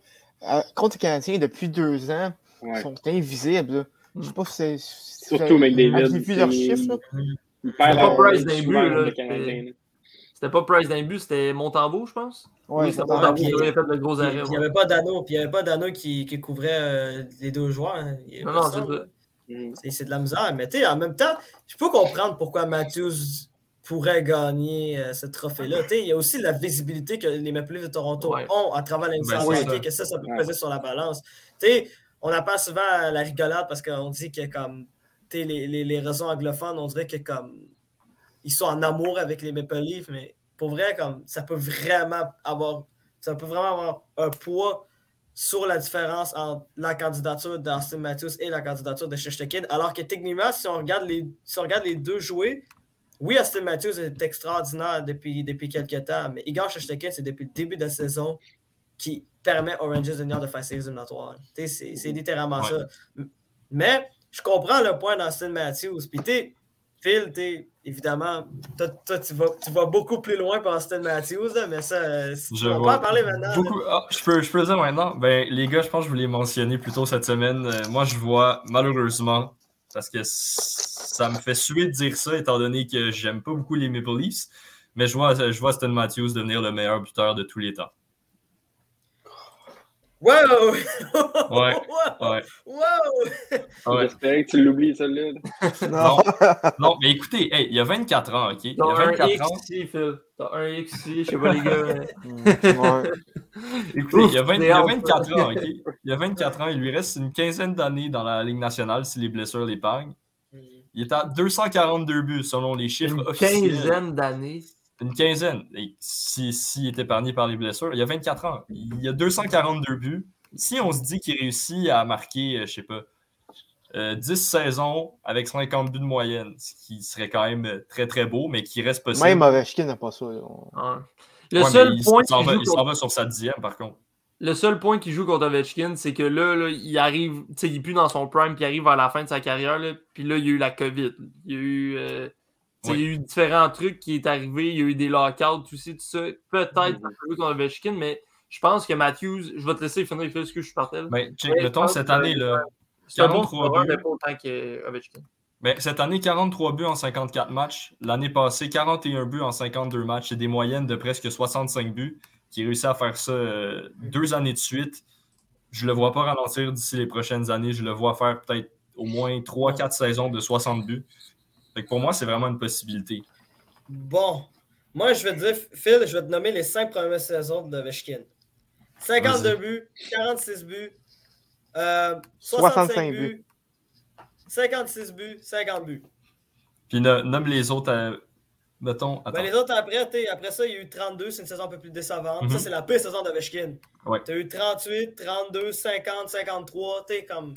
euh, contre les Canadiens, depuis deux ans, Ouais. sont invisibles. là. Je sais pas si c'est. si Surtout McDavid, avez vu leurs chiffres, là? Il perd pas Price d'un but, C'était pas Price d'un but, c'était Montembeau, je pense. Ouais, oui, c'était ça Montembeau puis- qui avait fait le gros arrêt. il ouais. n'y avait pas d'anneau, puis il n'y avait pas d'anneau qui, qui couvrait euh, les deux joueurs. hein. Non, non, personne, c'est ça. là. C'est c'est de la misère. Mais tu sais, en même temps, je peux comprendre pourquoi Matthews pourrait gagner euh, ce trophée-là. Il y a aussi la visibilité que les Maple Leafs de Toronto Ouais. ont à travers Ben, ça. que ça, ça peut Ouais. peser sur la balance. Tu sais, on appelle souvent à la rigolade parce qu'on dit que comme les, les, les réseaux anglophones, on dirait que comme ils sont en amour avec les Maple Leafs, mais pour vrai, comme ça peut vraiment avoir ça peut vraiment avoir un poids sur la différence entre la candidature d'Austin Matthews et la candidature de Shesterkin. Alors que techniquement, si on regarde les, si on regarde les deux jouer, oui, Austin Matthews est extraordinaire depuis, depuis quelques temps, mais Igor Shesterkin, c'est depuis le début de la saison qui permet aux Rangers de venir de faire ses éliminatoires. C'est littéralement Ouais. ça. Mais je comprends le point d'Austin Matthews. Puis Phil, t'es- évidemment, toi, toi, tu, vas, tu vas beaucoup plus loin pour Austin Matthews, là, mais ça, euh, Je on peut vois en parler maintenant. Beaucoup- ah, je, peux, je peux le dire maintenant. Ben, les gars, je pense que je vous l'ai mentionné plus tôt cette semaine. Euh, moi, je vois, malheureusement, parce que ça me fait suer de dire ça, étant donné que j'aime pas beaucoup les Maple Leafs, mais je vois, je vois Matthews devenir le meilleur buteur de tous les temps. Wow! Ouais, Wow! Ouais. Wow! ouais. J'espérais que tu l'oublies, celle-là. Non, non, mais écoutez, hey, il y a 24 ans, OK? Il y T'as a un 24 X ans. ici, Phil. T'as un X ici, je sais pas, les gars. Ouais. Écoutez, il y a, 20 il y a Ouf, 24 ans, OK? Il y a 24 ans, il lui reste une quinzaine d'années dans la Ligue nationale si les blessures l'épargnent. Il est à 242 buts selon les chiffres Une officiels. quinzaine d'années. Une quinzaine. Si, s'il est épargné par les blessures, il y a 24 ans. Il y a 242 buts. Si on se dit qu'il réussit à marquer, euh, je sais pas, euh, 10 saisons avec 50 buts de moyenne, ce qui serait quand même euh, très très beau, mais qui reste possible. Même Ovechkin n'a pas ça. Le Ouais, seul il point s'en qu'il va, joue il s'en contre- va sur sa dixième, par contre. Le seul point qu'il joue contre Ovechkin, c'est que là, là, il arrive, tu sais, il est plus dans son prime, puis il arrive à la fin de sa carrière, là, puis là, il y a eu la COVID. Il y a eu, euh, il y a eu différents trucs qui est arrivé, il y a eu des lockouts, tout ça, tout ça. Peut-être jouer contre Ovechkin, mais je pense que Matthews, je vais te laisser finir, ce que je partais. là. Mais check, Ouais, mettons, pense cette que- année-là, C'est un bon 43 scoreur, buts. mais pas autant qu'Ovechkin. Ben, cette année, 43 buts en 54 matchs. L'année passée, 41 buts en 52 matchs. C'est des moyennes de presque 65 buts. Qui réussit à faire ça euh, deux années de suite. Je le vois pas ralentir d'ici les prochaines années. Je le vois faire peut-être au moins 3-4 saisons de 60 buts. Fait que pour moi, c'est vraiment une possibilité. Bon, moi, je vais te dire, Phil, je vais te nommer les cinq premières saisons de Ovechkin. 52 Vas-y. buts, 46 buts, euh, 65 65 buts, buts. 56 buts, 50 buts. Puis no- nomme les autres. à- Mettons. Attends. Ben, les autres après, après ça, il y a eu 32, c'est une saison un peu plus décevante. Mhm. Ça, c'est la pire saison d'Ovechkin. Ouais. Tu as eu 38, 32, 50, 53, tu comme.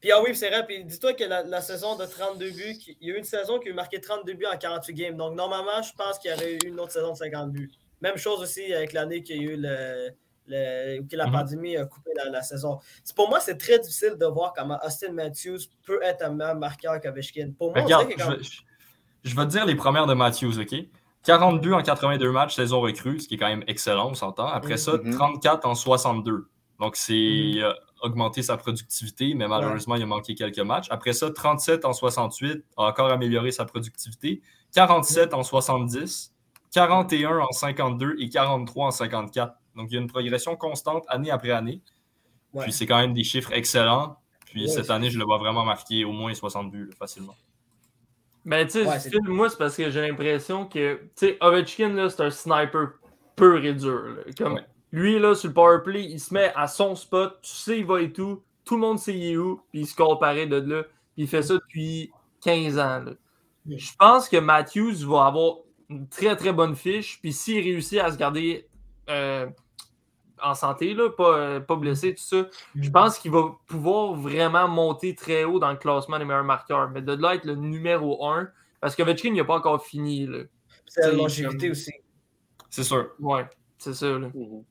Puis ah oui, c'est vrai, puis dis-toi que la, la saison de 32 buts, il y a eu une saison qui a eu marqué 32 buts en 48 games. Donc normalement, je pense qu'il y aurait eu une autre saison de 50 buts. Même chose aussi avec l'année qu'il y a eu le, le- que la Mhm. pandémie a coupé la, la saison. C'est- Pour moi, c'est très difficile de voir comment Austin Matthews peut être un meilleur marqueur qu'Ovechkin. Pour moi, on Regarde, dirait que je quand- je- je vais te dire les premières de Matthews, OK? 40 buts en 82 matchs, saison recrue, ce qui est quand même excellent, on s'entend. Après ça, Mhm. 34 en 62. Donc, c'est il a augmenté sa productivité, mais malheureusement, il a manqué quelques matchs. Après ça, 37 en 68, a encore amélioré sa productivité. 47 en 70, 41 en 52 et 43 en 54. Donc, il y a une progression constante année après année. Ouais. Puis, c'est quand même des chiffres excellents. Puis, Ouais, cette année, je le vois vraiment marquer au moins 60 buts là, facilement. Ben, tu sais, moi, c'est parce que j'ai l'impression que, tu sais, Ovechkin, là, c'est un sniper pur et dur. là. Comme, Ouais. Lui, là, sur le powerplay, il se met à son spot, tu sais, il va et tout, tout le monde sait il est où, puis il se pareil de là, puis il fait ça depuis 15 ans. là. Je pense que Matthews va avoir une très, très bonne fiche, puis s'il réussit à se garder euh, en santé, là, pas, euh, pas blessé, tout ça, je pense qu'il va pouvoir vraiment monter très haut dans le classement des meilleurs marqueurs. Mais de là être le numéro 1, parce que Ovechkin, il n'a pas encore fini. C'est la longévité comme- aussi. C'est sûr. Ouais, c'est ça. Là. Mhm.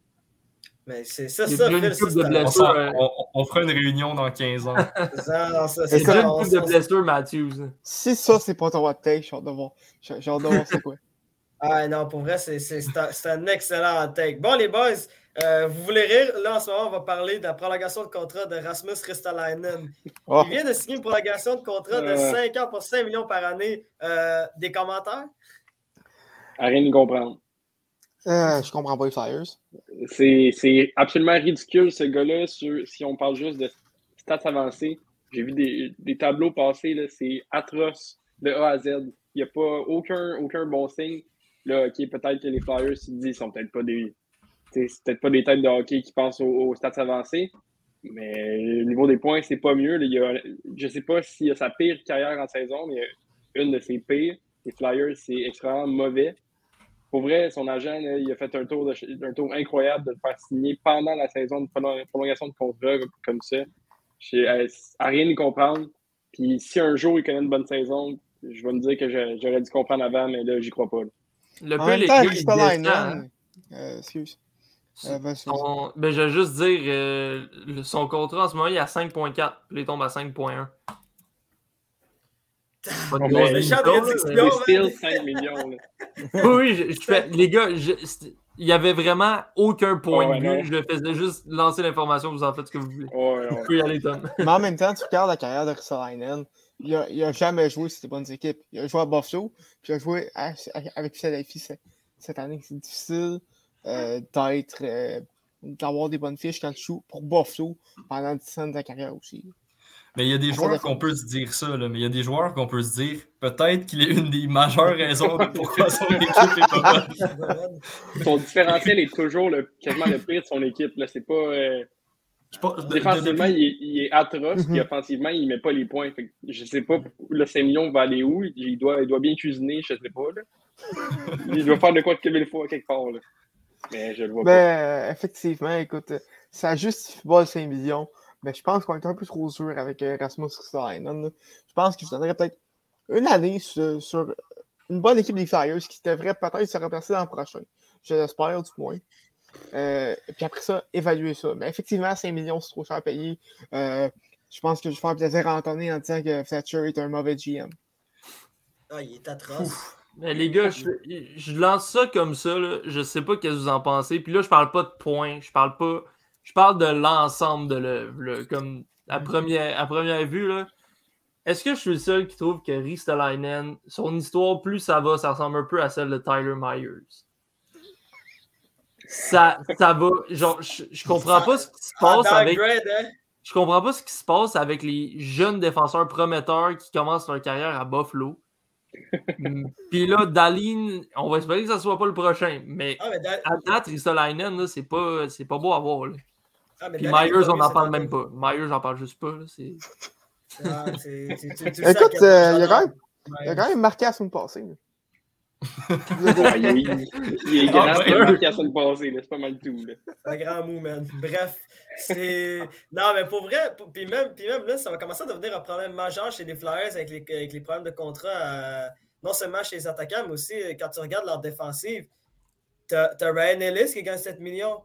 Mais c'est ça, ça, Phil, ça, de un-. On, euh, on- fera une réunion dans 15 ans. ça, non, ça, C'est une de blessures, Matthews. Si ça, c'est pas ton hot take, j'ai hâte de voir. J'ai j'ai hâte de voir c'est quoi. Ah non, pour vrai, c'est un, un excellent take. Bon, les boys, euh, vous voulez rire? Là, en ce moment, on va parler de la prolongation de contrat de Rasmus Ristolainen. Oh, Il vient de signer une prolongation de contrat de Euh. 5 ans pour 5 millions par année. Euh, des commentaires? À rien de comprendre. Euh, je comprends pas les Flyers. C'est absolument ridicule, ce gars-là, si on parle juste de stats avancées. J'ai vu des, tableaux passer, c'est atroce de A à Z. Il n'y a pas aucun, bon signe. Là, OK, peut-être que les Flyers, se disent, sont peut-être pas des. C'est peut-être pas des têtes de hockey qui pensent aux, stats avancées. Mais au niveau des points, c'est pas mieux. là. Il y a- je sais pas s'il a sa pire carrière en saison, mais une de ses pires. Les Flyers, c'est extrêmement mauvais. Pour vrai, son agent, là, il a fait un tour, de, un tour incroyable de le faire signer pendant la saison de prolong- prolongation de contrat comme ça. J'ai euh, à rien y comprendre. Puis si un jour il connaît une bonne saison, je vais me dire que j'aurais dû comprendre avant, mais là, j'y crois pas. là. Le En peu, même les temps, descend, hein. euh, excuse. Euh. Son- ben, je vais juste dire, euh, son contrat en ce moment, il est à 5.4, puis il tombe à 5.1. Pas de On grosse met- le champ de différence, réduction, là. man. Still 5 millions. là. Oui, oui, je, je fais, les gars, il y avait vraiment aucun point Ouais, de non. vue. Je faisais juste lancer l'information, vous en faites ce que vous voulez. Ouais, Vous ouais. pouvez y aller, Tom. Mais en même temps, tu regardes la carrière de Ristolainen, il a, il a jamais joué sur des bonnes équipes. Il a joué à Buffalo, puis il a joué à- avec Philadelphie cette, cette année. C'est difficile euh, d'être, euh, d'avoir des bonnes fiches quand tu joues pour Buffalo pendant 10 ans de ta carrière aussi. Mais il y a des joueurs qu'on peut se dire ça, là, mais il y a des joueurs qu'on peut se dire peut-être qu'il est une des majeures raisons de pourquoi son équipe est pas bonne. Son différentiel est toujours le, quasiment le pire de son équipe. Là. C'est pas, euh, de- de- défensivement, il, est, il est atroce, Mhm. puis offensivement, il met pas les points. Fait que je sais pas, le 5 millions va aller où? Il doit, il doit bien cuisiner, je sais pas. Là. Il doit faire de quoi de Kevin fois quelque part. Là. Mais je le vois pas. Ben, euh, effectivement, écoute, ça justifie pas le 5 millions, mais je pense qu'on est un peu trop dur avec euh, Rasmus Ristolainen. Je pense que je donnerais peut-être une année sur, sur une bonne équipe des Flyers qui devrait peut-être se remplacer l'an prochain. Je l'espère, du moins. Euh, et puis après ça, évaluer ça. Mais effectivement, 5 millions, c'est trop cher à payer. Euh, je pense que je vais faire plaisir à Anthony en disant que Fletcher est un mauvais GM. Ah, il est atroce. Mais les gars, je, je lance ça comme ça. Là. Je sais pas ce que vous en pensez. Puis là, je parle pas de points. Je parle pas. Je parle de l'ensemble de l'œuvre. Comme à première, à première vue, là. Est-ce que je suis le seul qui trouve que Ristolainen, son histoire, plus ça va, ça ressemble un peu à celle de Tyler Myers? Ça, ça va. Genre, je, je comprends pas ce qui se passe avec. hein? Je comprends pas ce qui se passe avec les jeunes défenseurs prometteurs qui commencent leur carrière à Buffalo. Puis là, Daline, on va espérer que ça soit pas le prochain. Mais Ah, mais à date, Ristolainen, c'est pas, pas beau à voir. Là. Ah, Puis Myers, on n'en parle même pas. Myers, j'en parle juste pas. c'est- Ah, c'est- à Écoute, euh, il, a j'adore quand même, il a quand même marqué passée. là. Ah, il, est- il est grand, Ah, c'est ouais. marqué semaine passée. là. C'est pas mal tout. Là. Un grand mot, man. Bref, c'est. Non, mais pour vrai, pour- puis même, puis même là, ça va commencer à devenir un problème majeur chez les Flyers avec les, avec les problèmes de contrat, euh, non seulement chez les attaquants, mais aussi euh, quand tu regardes leur défensive. T'as t'as Ryan Ellis qui gagne 7 millions.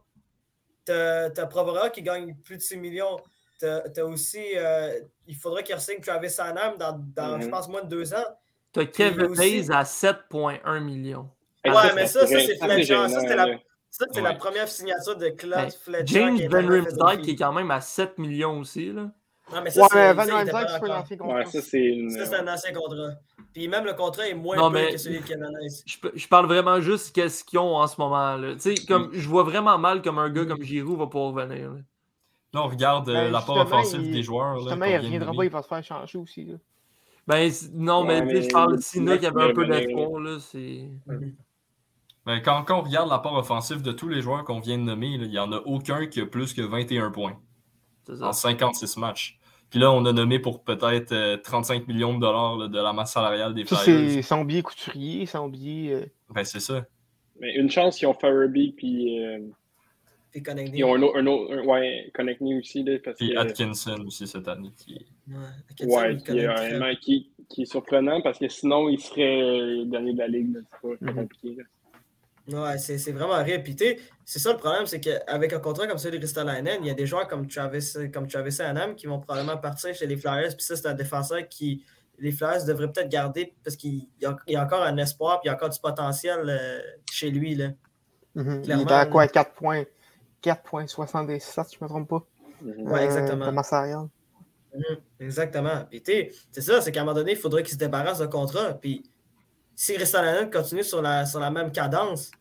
T'as t'as Provera qui gagne plus de 6 millions. T'as t'as aussi, euh, il faudrait qu'il signe Travis Sanham dans, dans Mhm. je pense, moins de deux ans. T'as Kevin aussi- Hayes à 7,1 millions. Hey, Ouais, mais ça, ça, c'est Fletcher. Ça, c'était la- la première signature de Claude Ben, Fletcher. James qui Van Riemsdyk qui est quand même à 7 millions aussi. Là. Non, mais ça, Ouais, Van Riemsdyk. Ouais, ça, c'est une. Ça, c'est un ancien contrat. Puis même le contrat est moins Non, peu que celui de Kevin Hayes. Je, parle vraiment juste qu'est-ce qu'ils ont en ce moment. Là. Tu sais, Comme, je vois vraiment mal comme un gars comme Giroud va pouvoir revenir. là. Là, on regarde euh, Ben, l'apport offensif il- des joueurs. là, Justement, qu'on il reviendra pas, il va se faire changer aussi. Là. Ben, non, Ouais, mais, je parle le de Sina qui avait un peu d'effort. là, c'est... Ben, quand, quand on regarde l'apport offensif de tous les joueurs qu'on vient de nommer, là, il n'y en a aucun qui a plus que 21 points c'est ça. en 56 matchs. Puis là, on a nommé pour peut-être euh, 35 millions de dollars là, de la masse salariale des Flyers. c'est son billet couturier, son billet. euh, Ben, c'est ça. Mais une chance qu'ils ont Farabee, puis euh, Connecting. ils ont un autre. Un autre un- ouais, Connect Me aussi. Là, parce Puis que, Atkinson aussi cette année. Qui... Ouais, Ouais, il qui est, un qui, qui est surprenant parce que sinon, il serait euh, dernier de la ligue. là. C'est pas, c'est pas Mhm. compliqué. là. Ouais, c'est vraiment réputé. C'est ça le problème, c'est qu'avec un contrat comme celui de Ristolainen, il y a des joueurs comme Travis, comme Travis Anham qui vont probablement partir chez les Flyers. Puis ça, c'est un défenseur qui les Flyers devraient peut-être garder parce qu'il y, a il y a encore un espoir puis il y a encore du potentiel euh, chez lui. Là. mhm. Il est à quoi 4 points 4,77, je me trompe pas. Ouais, exactement. Salariale. Mhm, Exactement. Puis tu sais, c'est ça, c'est qu'à un moment donné, il faudrait qu'il se débarrasse de contrat. Puis si Ristolainen continue sur la, sur la même cadence,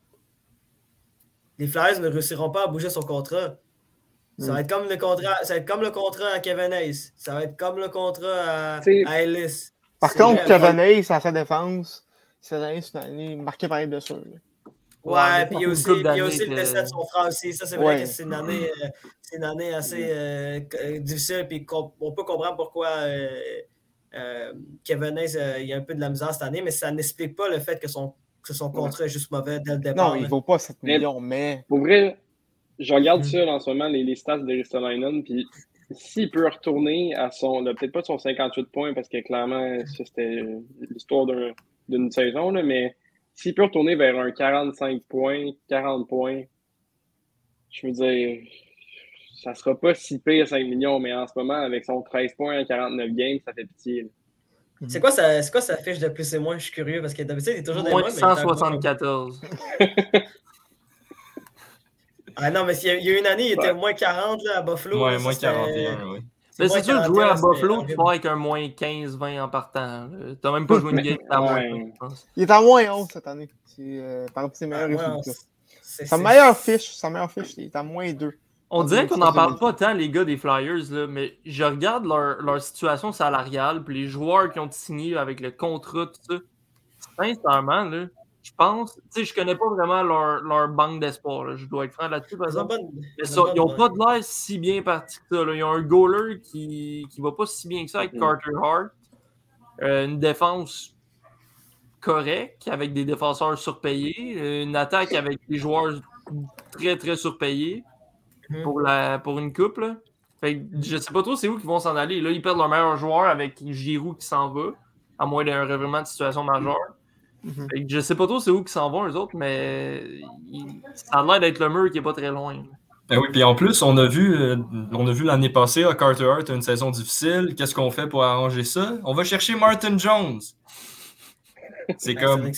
les Flyers ne réussiront pas à bouger son contrat. Ça va Mm. être comme le contrat, ça va être comme le contrat à Kevin Hayes. Ça va être comme le contrat à, Ellis. Par contre, Kevin Hayes, à sa défense, cette année, c'est une année marquée par les blessures. Ouais, Ouais, puis il y a aussi, le décès de son frère aussi. Ça, c'est vrai Ouais. que c'est une année, euh, c'est une année assez euh, difficile. Puis on peut comprendre pourquoi euh, Kevin Hayes euh, il y a un peu de la misère cette année, mais ça n'explique pas le fait que son, que son contrat est juste mauvais dès le départ. Non, il là. vaut pas 7 Mais- millions, mais. Pour vrai, je regarde Mhm. ça en ce moment, les, les stats de Ristolainen, puis s'il peut retourner à son, peut-être pas son 58 points, parce que clairement, ça c'était l'histoire d'un- d'une saison, là, mais s'il peut retourner vers un 45 points, 40 points, je veux dire, ça sera pas si pire 5 millions, mais en ce moment, avec son 13 points à 49 games, ça fait pitié. là. C'est quoi, c'est quoi sa fiche de plus et moins? Je suis curieux parce que d'habitude, il est toujours des Moins moins, de mais il est un peu- 174. Ah non, mais il y a, il y a une année, il était moins 40 là, à Buffalo. Ouais, moins c'était- 41, oui. Mais c'est sûr, jouer à 41, Buffalo, tu pars avec un moins 15-20 en partant. T'as même pas joué une game à moins ouais. 15, je pense. Il est à moins 11 cette année. C'est euh, parmi ses meilleurs Ah, ouais, résultats. c'est- Sa c'est- meilleure fiche, sa meilleure fiche, il est à moins 2. On On dirait qu'on n'en parle pas tant, les gars des Flyers, là, mais je regarde leur, leur situation salariale, puis les joueurs qui ont signé avec le contrat, tout ça. Sincèrement, là, je pense, tu sais, je connais pas vraiment leur, leur banque d'espoir, je dois être franc là-dessus, par exemple. Mais ils ça, ont ils n'ont pas de l'air si bien partis que ça. là. Ils ont un goaler qui ne va pas si bien que ça avec Mhm. Carter Hart. Euh, une défense correcte avec des défenseurs surpayés. Une attaque avec des joueurs très très surpayés Mhm. pour, la, pour une coupe. là. Fait que je sais pas trop c'est où qu'ils vont s'en aller. Là, ils perdent leur meilleur joueur avec Giroud qui s'en va, à moins d'un revirement de situation majeure. Mhm. Fait que je sais pas trop c'est où qu'ils s'en vont, eux autres, mais il- ça a l'air d'être le mur qui est pas très loin. Ben oui, puis en plus, on a vu, euh, on a vu l'année passée, à Carter Hart a une saison difficile. Qu'est-ce qu'on fait pour arranger ça? On va chercher Martin Jones. C'est Ouais, comme,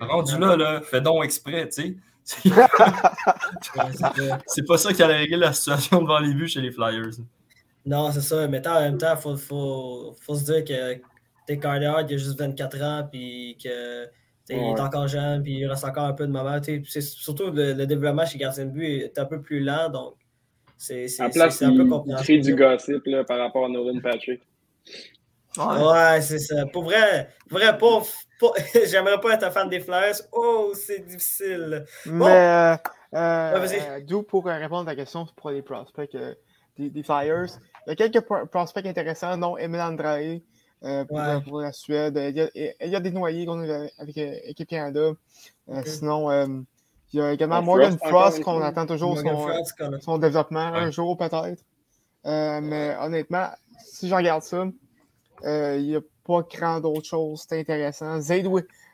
rendu là, là, fais donc exprès, tu sais. c'est pas ça qui allait régler la situation devant les buts chez les Flyers. Non, c'est ça. Mais en même temps, il faut, faut, faut se dire que t'es Carter il a juste 24 ans, puis que il est encore jeune, puis il reste encore un peu de moment. surtout le, le développement chez gardien de but est un peu plus lent, donc c'est un peu crée du gossip là, par rapport à Nolan Patrick. Ouais. Ouais, c'est ça. Pour vrai, pour vrai pas- j'aimerais pas être un fan des Flyers. Oh, c'est difficile. Bon. Mais, euh, euh, euh, d'où pour répondre à ta question pour les prospects euh, des, des Flyers, il y a quelques pro- prospects intéressants, dont Emil Andrae euh, pour, Ouais. pour la Suède. Il y a, il y a des noyés qu'on a avec euh, Équipe Canada. Euh. Sinon, euh, il y a également Ouais, Morgan Frost qu'on attend toujours son, Frost, développement un jour peut-être. Euh, mais honnêtement, si je regarde ça, euh, il n'y a pas grand d'autres choses. C'est intéressant. Zayd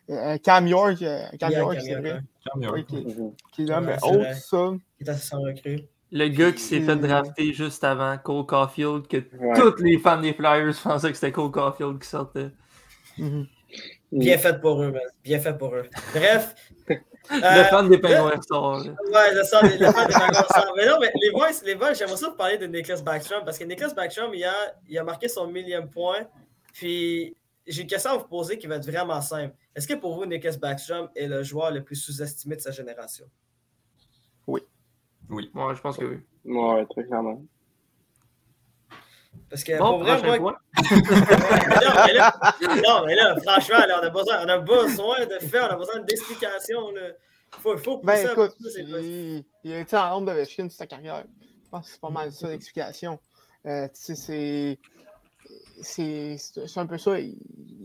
euh, Cam York, euh, Cam Yeah, York, Cam c'est York, vrai, oui, qui, qui est là, Ouais, mais c'est autre ça, Il est assez sans recrue. Le gars qui s'est fait drafter juste avant, Cole Caulfield, que Ouais. tous les fans des Flyers pensaient que c'était Cole Caulfield qui sortait. Mhm. Bien fait pour eux, man. Bien fait pour eux. Bref. Le euh, fan des Penguins ressort. là. Ouais, je sens les, les fans des. Mais non, mais les boys, les boys j'aimerais ça vous parler de Nicholas Backstrom parce que Nicholas Backstrom, il a, il a marqué son millième point. Puis j'ai une question à vous poser qui va être vraiment simple. Est-ce que pour vous, Nicholas Backstrom est le joueur le plus sous-estimé de sa génération? Ouais, je pense que oui. Ouais, très clairement. Parce que Bon, pour vrai, moi, non, mais là, non, mais là, franchement, là, on, a besoin, on a besoin de faire, on a besoin d'explications. là. Faut, faut pousser Ben un peu écoute, il, il a été en nombre de Ovechkin sur sa carrière. Je pense que c'est pas mal ça l'explication. Euh, tu sais, c'est. C'est un peu ça. Il,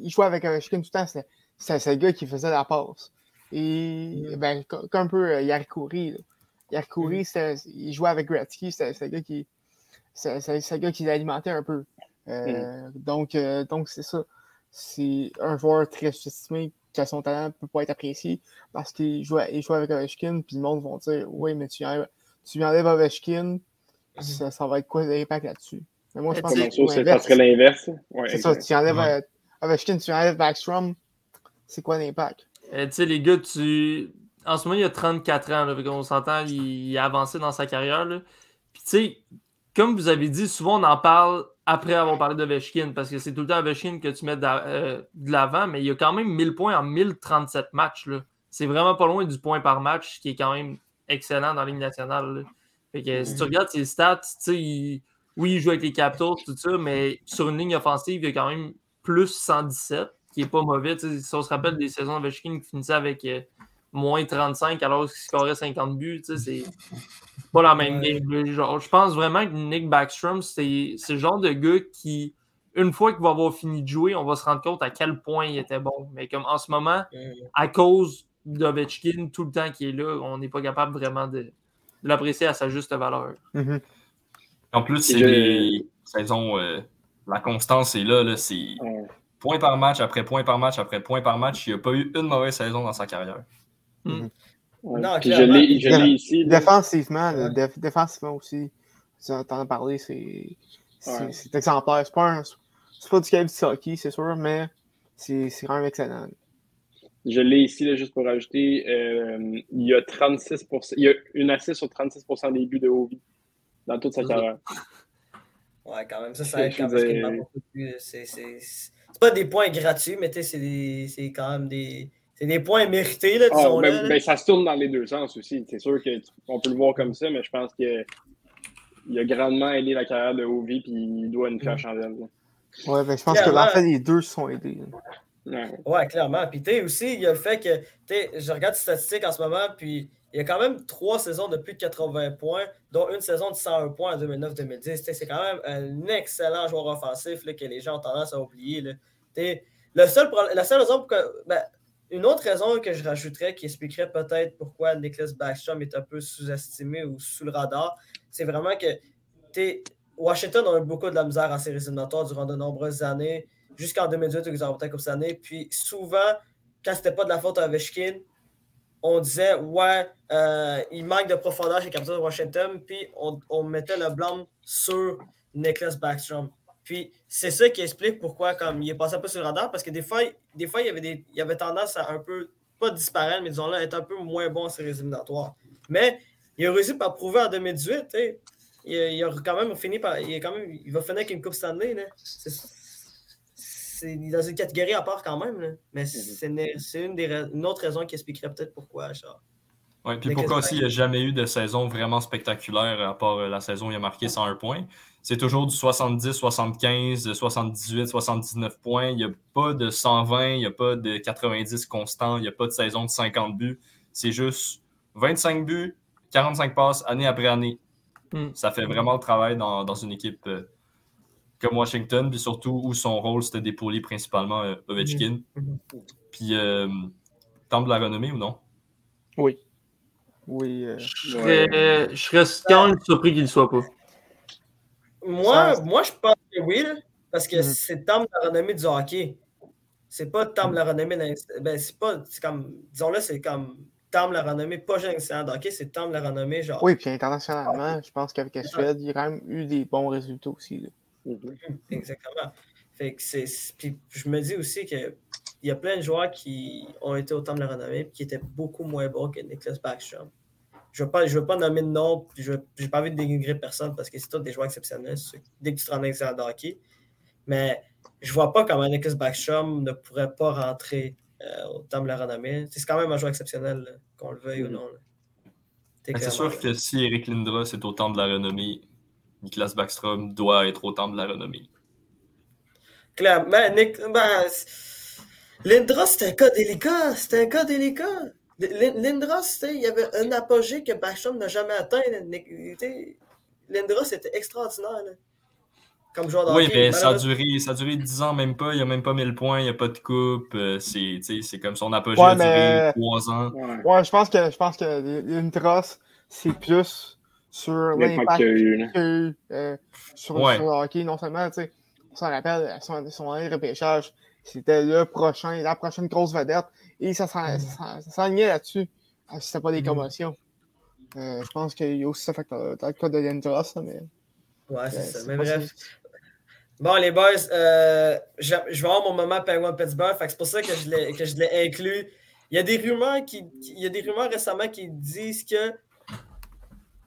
il jouait avec Ovechkin tout le temps. C'est le gars qui faisait la passe. Et ben, co- comme un peu euh, Yarkouri. là. Yarkouri, c'était- il jouait avec Gretzky. C'est le gars qui. C'est gars qui l'alimentait un peu. Euh, Donc, euh, donc c'est ça. C'est un joueur très estimé qui a son talent ne peut pas être apprécié parce qu'il joue, il joue avec Ovechkin, puis le monde va dire Oui, mais tu enlèves, tu lui enlèves Ovechkin, ça, ça va être quoi l'impact là-dessus Mais moi, je Mais pense que c'est ça serait l'inverse. Ouais, C'est ça, tu enlèves Ouais. euh, Ovechkin, tu enlèves Backstrom, c'est quoi l'impact? Euh, tu sais, les gars, tu. En ce moment, il a 34 ans. Là, qu'on s'entend, il, a avancé dans sa carrière. Là. Puis, tu sais, comme vous avez dit, souvent on en parle après avoir parlé d'Ovechkin parce que c'est tout le temps Ovechkin que tu mets d'a- euh, de l'avant, mais il y a quand même 1000 points en 1037 matchs. là. C'est vraiment pas loin du point par match, qui est quand même excellent dans la Ligue nationale. là. Fait que si tu regardes ses stats, tu sais, il- oui, il joue avec les Capitals, tout ça, mais sur une ligne offensive, il y a quand même plus 117, qui est pas mauvais. Si on se rappelle des saisons d'Ovechkin qui finissaient avec euh, moins 35 alors qu'il scorait 50 buts, c'est pas la même Ouais. game. Genre, je pense vraiment que Nick Backstrom, c'est le genre de gars qui, une fois qu'il va avoir fini de jouer, on va se rendre compte à quel point il était bon. Mais comme en ce moment, à cause d'Ovechkin, tout le temps qu'il est là, on n'est pas capable vraiment de, de l'apprécier à sa juste valeur. En plus, c'est Je- des saisons. euh, la constance est là. là c'est Ouais. point par match après point par match après point par match. Il n'a pas eu une mauvaise saison dans sa carrière. Ouais. Non, Puis je l'ai ici. là. Défensivement, là, Ouais. déf- défensivement aussi, tu en as parlé, c'est exemplaire. C'est pas, un- pas du calibre de hockey, c'est sûr, mais c'est c'est quand même excellent. Je l'ai ici, là, juste pour ajouter. euh, il y a 36 Il y a une assist sur 36% des buts de Ovi dans toute sa carrière. Ouais, quand même, ça, ça aide quand même. qu'il. C'est pas des points gratuits, mais tu sais, c'est quand même des. C'est des points mérités, là, Ah, ben, ben, ça se tourne dans les deux sens aussi. C'est sûr qu'on peut le voir comme ça, mais je pense que il a grandement aidé la carrière de Ovi puis il doit une pierre chandelle. Ouais, ben, je pense Clairement. que en fait, les deux se sont aidés. Ouais. Ouais, clairement. Puis, tu sais, aussi, il y a le fait que, tu sais, je regarde les statistiques en ce moment, puis il y a quand même trois saisons de plus de 80 points, dont une saison de 101 points en 2009-2010. Tu sais, C'est quand même un excellent joueur offensif là, que les gens ont tendance à oublier. Là. Le seul, la seule raison pour que. ben, une autre raison que je rajouterais qui expliquerait peut-être pourquoi Nicholas Backstrom est un peu sous-estimé ou sous le radar, c'est vraiment que Washington a eu beaucoup de la misère en séries éliminatoires durant de nombreuses années, jusqu'en 2018 où ils ont année. Puis souvent, quand c'était pas de la faute à Ovechkin, on disait ouais, euh, il manque de profondeur chez de Washington, puis on, on mettait le blâme sur Nicholas Backstrom. Puis c'est ça qui explique pourquoi comme il est passé un peu sur le radar, parce que des fois, des fois il, y avait des, il y avait tendance à un peu, pas disparaître, mais disons-le, être un peu moins bon en séries éliminatoires. Mais il a réussi par prouver en 2018, tu sais, il, il a quand même fini par. Il, quand même, il va finir avec une Coupe Stanley. C'est, c'est il est dans une catégorie à part quand même. Là. Mais c'est, une, c'est une, des, une autre raison qui expliquerait peut-être pourquoi. Genre. Ouais, puis pourquoi aussi il n'y a jamais eu de saison vraiment spectaculaire à part euh, la saison où il a marqué 101 points. C'est toujours du 70, 75, 78, 79 points. Il n'y a pas de 120, il n'y a pas de 90 constant, il n'y a pas de saison de 50 buts. C'est juste 25 buts, 45 passes année après année. Hmm. Ça fait vraiment le travail dans, dans une équipe euh, comme Washington, puis surtout où son rôle c'était d'épauler principalement euh, Ovechkin. Mhm. Puis, euh, temple de la renommée ou non? Oui. Oui. euh, Je serais, je serais quand même surpris qu'il ne soit pas. Moi, Ça- moi, je pense que oui, là, parce que Mhm. c'est le temps de la renommée du hockey. C'est pas le temps de la renommée. dans- Ben, c'est pas. C'est comme. Disons-le, c'est comme. tendre la renommée, pas juste excellent de hockey, c'est tendre la renommée. Genre, Oui, puis internationalement, je pense qu'avec la Suède, il y a quand même eu des bons résultats aussi. là. Mhm. Exactement. Fait que c'est. Puis je me dis aussi qu'il y a plein de joueurs qui ont été au temps de la renommée et qui étaient beaucoup moins bons que Nicholas Backstrom. Je ne veux, pas- je veux pas nommer de nom, puis je n'ai pas envie de dénigrer personne parce que c'est tous des joueurs exceptionnels dès que tu te rends excellent de hockey. Mais je vois pas comment Nicholas Backstrom ne pourrait pas rentrer euh, au temps de la renommée. C'est quand même un joueur exceptionnel, là, qu'on le veuille ou non. là. T'es Mais C'est sûr que si Eric Lindros est au temple de la renommée, Niklas Backstrom doit être au temple de la renommée. Claire, ben, Nick, ben, Lindros, c'était un cas délicat. C'était un cas délicat. Lindros, il y avait un apogée que Bacham n'a jamais atteint. Lindros était extraordinaire. là. Comme joueur de Oui, hockey. mais ça a, duré, ça a duré 10 ans, même pas. Il n'y a même pas 1000 points, il n'y a pas de coupe. euh, c'est tu sais, c'est comme son apogée Ouais, a duré mais- 3 ans. Ouais. Ouais, je pense que je pense que l'Intros, c'est plus sur L'impact qu'il y a eu, eu euh, sur, Ouais. sur le hockey. Non seulement, tu sais, on s'en rappelle, son, son année de repêchage, c'était le prochain, la prochaine grosse vedette. Et ça s'en- ça s'en- ça s'enlignait là-dessus. euh, Si c'était pas des Mhm. commotions. Euh, je pense qu'il y a aussi ça fait que dans le cas de l'Intros, là, mais. Ouais, c'est euh, ça. Mais bref. Bon, les boys, euh, je, je vais avoir mon moment Penguin Pittsburgh. fait que C'est pour ça que je l'ai que je l'ai inclus. Il y a des rumeurs qui, qui- il y a des rumeurs récemment qui disent que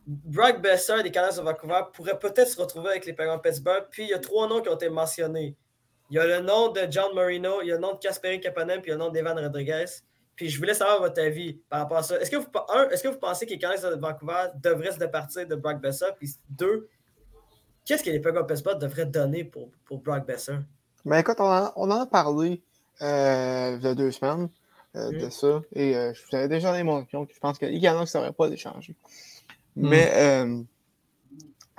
Brock Besser des Canadiens de Vancouver pourrait peut-être se retrouver avec les Penguins Pittsburgh. Puis il y a trois noms qui ont été mentionnés. Il y a le nom de John Marino, il y a le nom de Kasperi Kapanen, puis il y a le nom d'Evan Rodriguez. Puis je voulais savoir votre avis par rapport à ça. Est-ce que vous, un, est-ce que vous pensez que les Canadiens de Vancouver devraient se départir de Brock Besser? Puis deux, qu'est-ce que les Penguins Pittsburgh devraient donner pour, pour Brock Besser? Ben écoute, on en, on en a parlé euh, il y a deux semaines euh, Mm. de ça. Et euh, je vous avais déjà donné mon opinion. Je pense que Ikanos ne saurait pas d'échanger. Mais euh,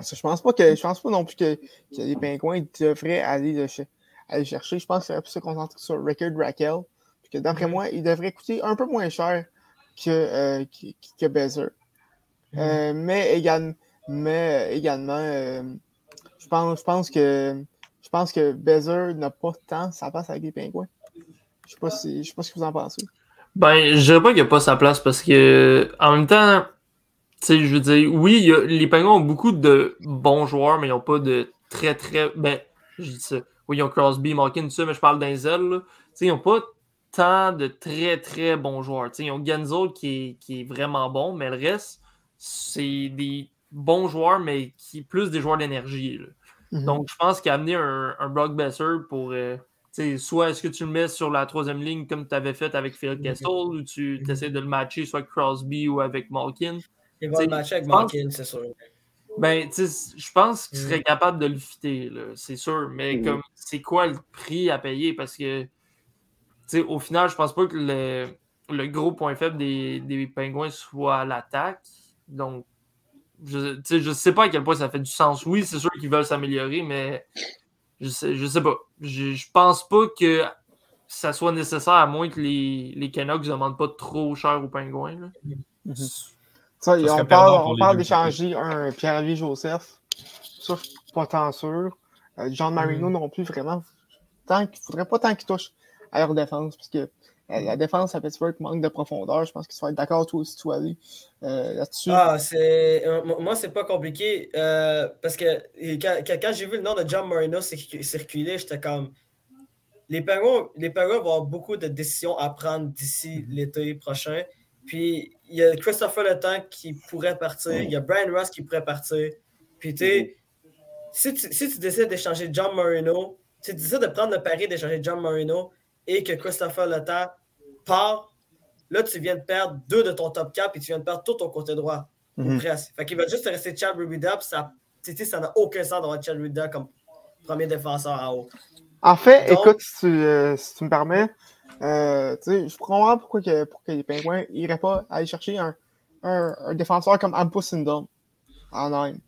je pense pas que je pense pas non plus que, que les pingouins devraient aller le, ch- aller chercher. Je pense qu'ils devraient plus se concentrer sur Rickard Raquel. Puis que d'après Mm. moi, il devrait coûter un peu moins cher que, euh, que, que Bezer. Mm. Euh, mais, également, mais également, euh, je pense, je pense que je pense que Bezer n'a pas tant sa place avec les pingouins. Je sais pas si je sais pas ce que vous en pensez. Ben, je dirais pas qu'il n'y a pas sa place parce que, en même temps, sais, je veux dire, oui, il y a- les Penguins ont beaucoup de bons joueurs, mais ils n'ont pas de très, très. Ben, je dis ça. Oui, ils ont Crosby, Malkin, tout ça, mais je parle sais, ils n'ont pas tant de très, très bons joueurs. Tu sais, ils ont Genzo qui est, qui est vraiment bon, mais le reste, c'est des bons joueurs, mais qui plus des joueurs d'énergie. Mhm. Donc, je pense qu'amener un, un Brock Besser pour. euh, tu sais, soit est-ce que tu le mets sur la troisième ligne comme tu avais fait avec Phil Kessel ou tu Mhm. essaies de le matcher soit avec Crosby ou avec Malkin. Il va le matcher avec je pense- Malkin, c'est sûr. Ben, tu sais, je pense qu'il Mhm. serait capable de le fitter, là, c'est sûr. Mais Mhm. comme, c'est quoi le prix à payer? Parce que, tu sais, au final, je pense pas que le, le gros point faible des, des Pingouins soit l'attaque. Donc, je, tu sais, je sais pas à quel point ça fait du sens. Oui, c'est sûr qu'ils veulent s'améliorer, mais je sais, je sais pas. Je, je pense pas que ça soit nécessaire, à moins que les, les Canucks ne demandent pas trop cher aux Pingouins. là. Ça, on parle, pour on les parle deux d'échanger un Pierre-Louis Joseph. Ça, je suis pas tant sûr. Euh, John Marino non plus, vraiment. Tant qu'il faudrait pas tant qu'il touche à leur défense, parce que euh, la défense à Pittsburgh manque de profondeur. Je pense vas être d'accord toi aussi, toi, euh, là-dessus. Ah, c'est. euh, mo- moi, c'est pas compliqué. euh, parce que quand, j'ai vu le nom de John Marino circu- circuler, j'étais comme. Les Penguins, les Penguins vont avoir beaucoup de décisions à prendre d'ici l'été prochain. Puis, il y a Christopher Letang qui pourrait partir. Il y a Brian Ross qui pourrait partir. Puis, tu sais, si, tu, si tu décides d'échanger John Marino, si tu décides de prendre le pari d'échanger John Marino et que Christopher Letang part, là, tu viens de perdre deux de ton top 4 et tu viens de perdre tout ton côté droit. Ou Mhm. presque. Fait qu'il va juste te rester Chad Rubida, puis ça n'a aucun sens d'avoir Chad Rubida comme premier défenseur en haut. En fait, Donc- écoute, si tu, euh, si tu me permets, euh, je comprends pourquoi que, pour que les Pingouins n'iraient pas aller chercher un, un, un défenseur comme Ampus Syndrome en Nine.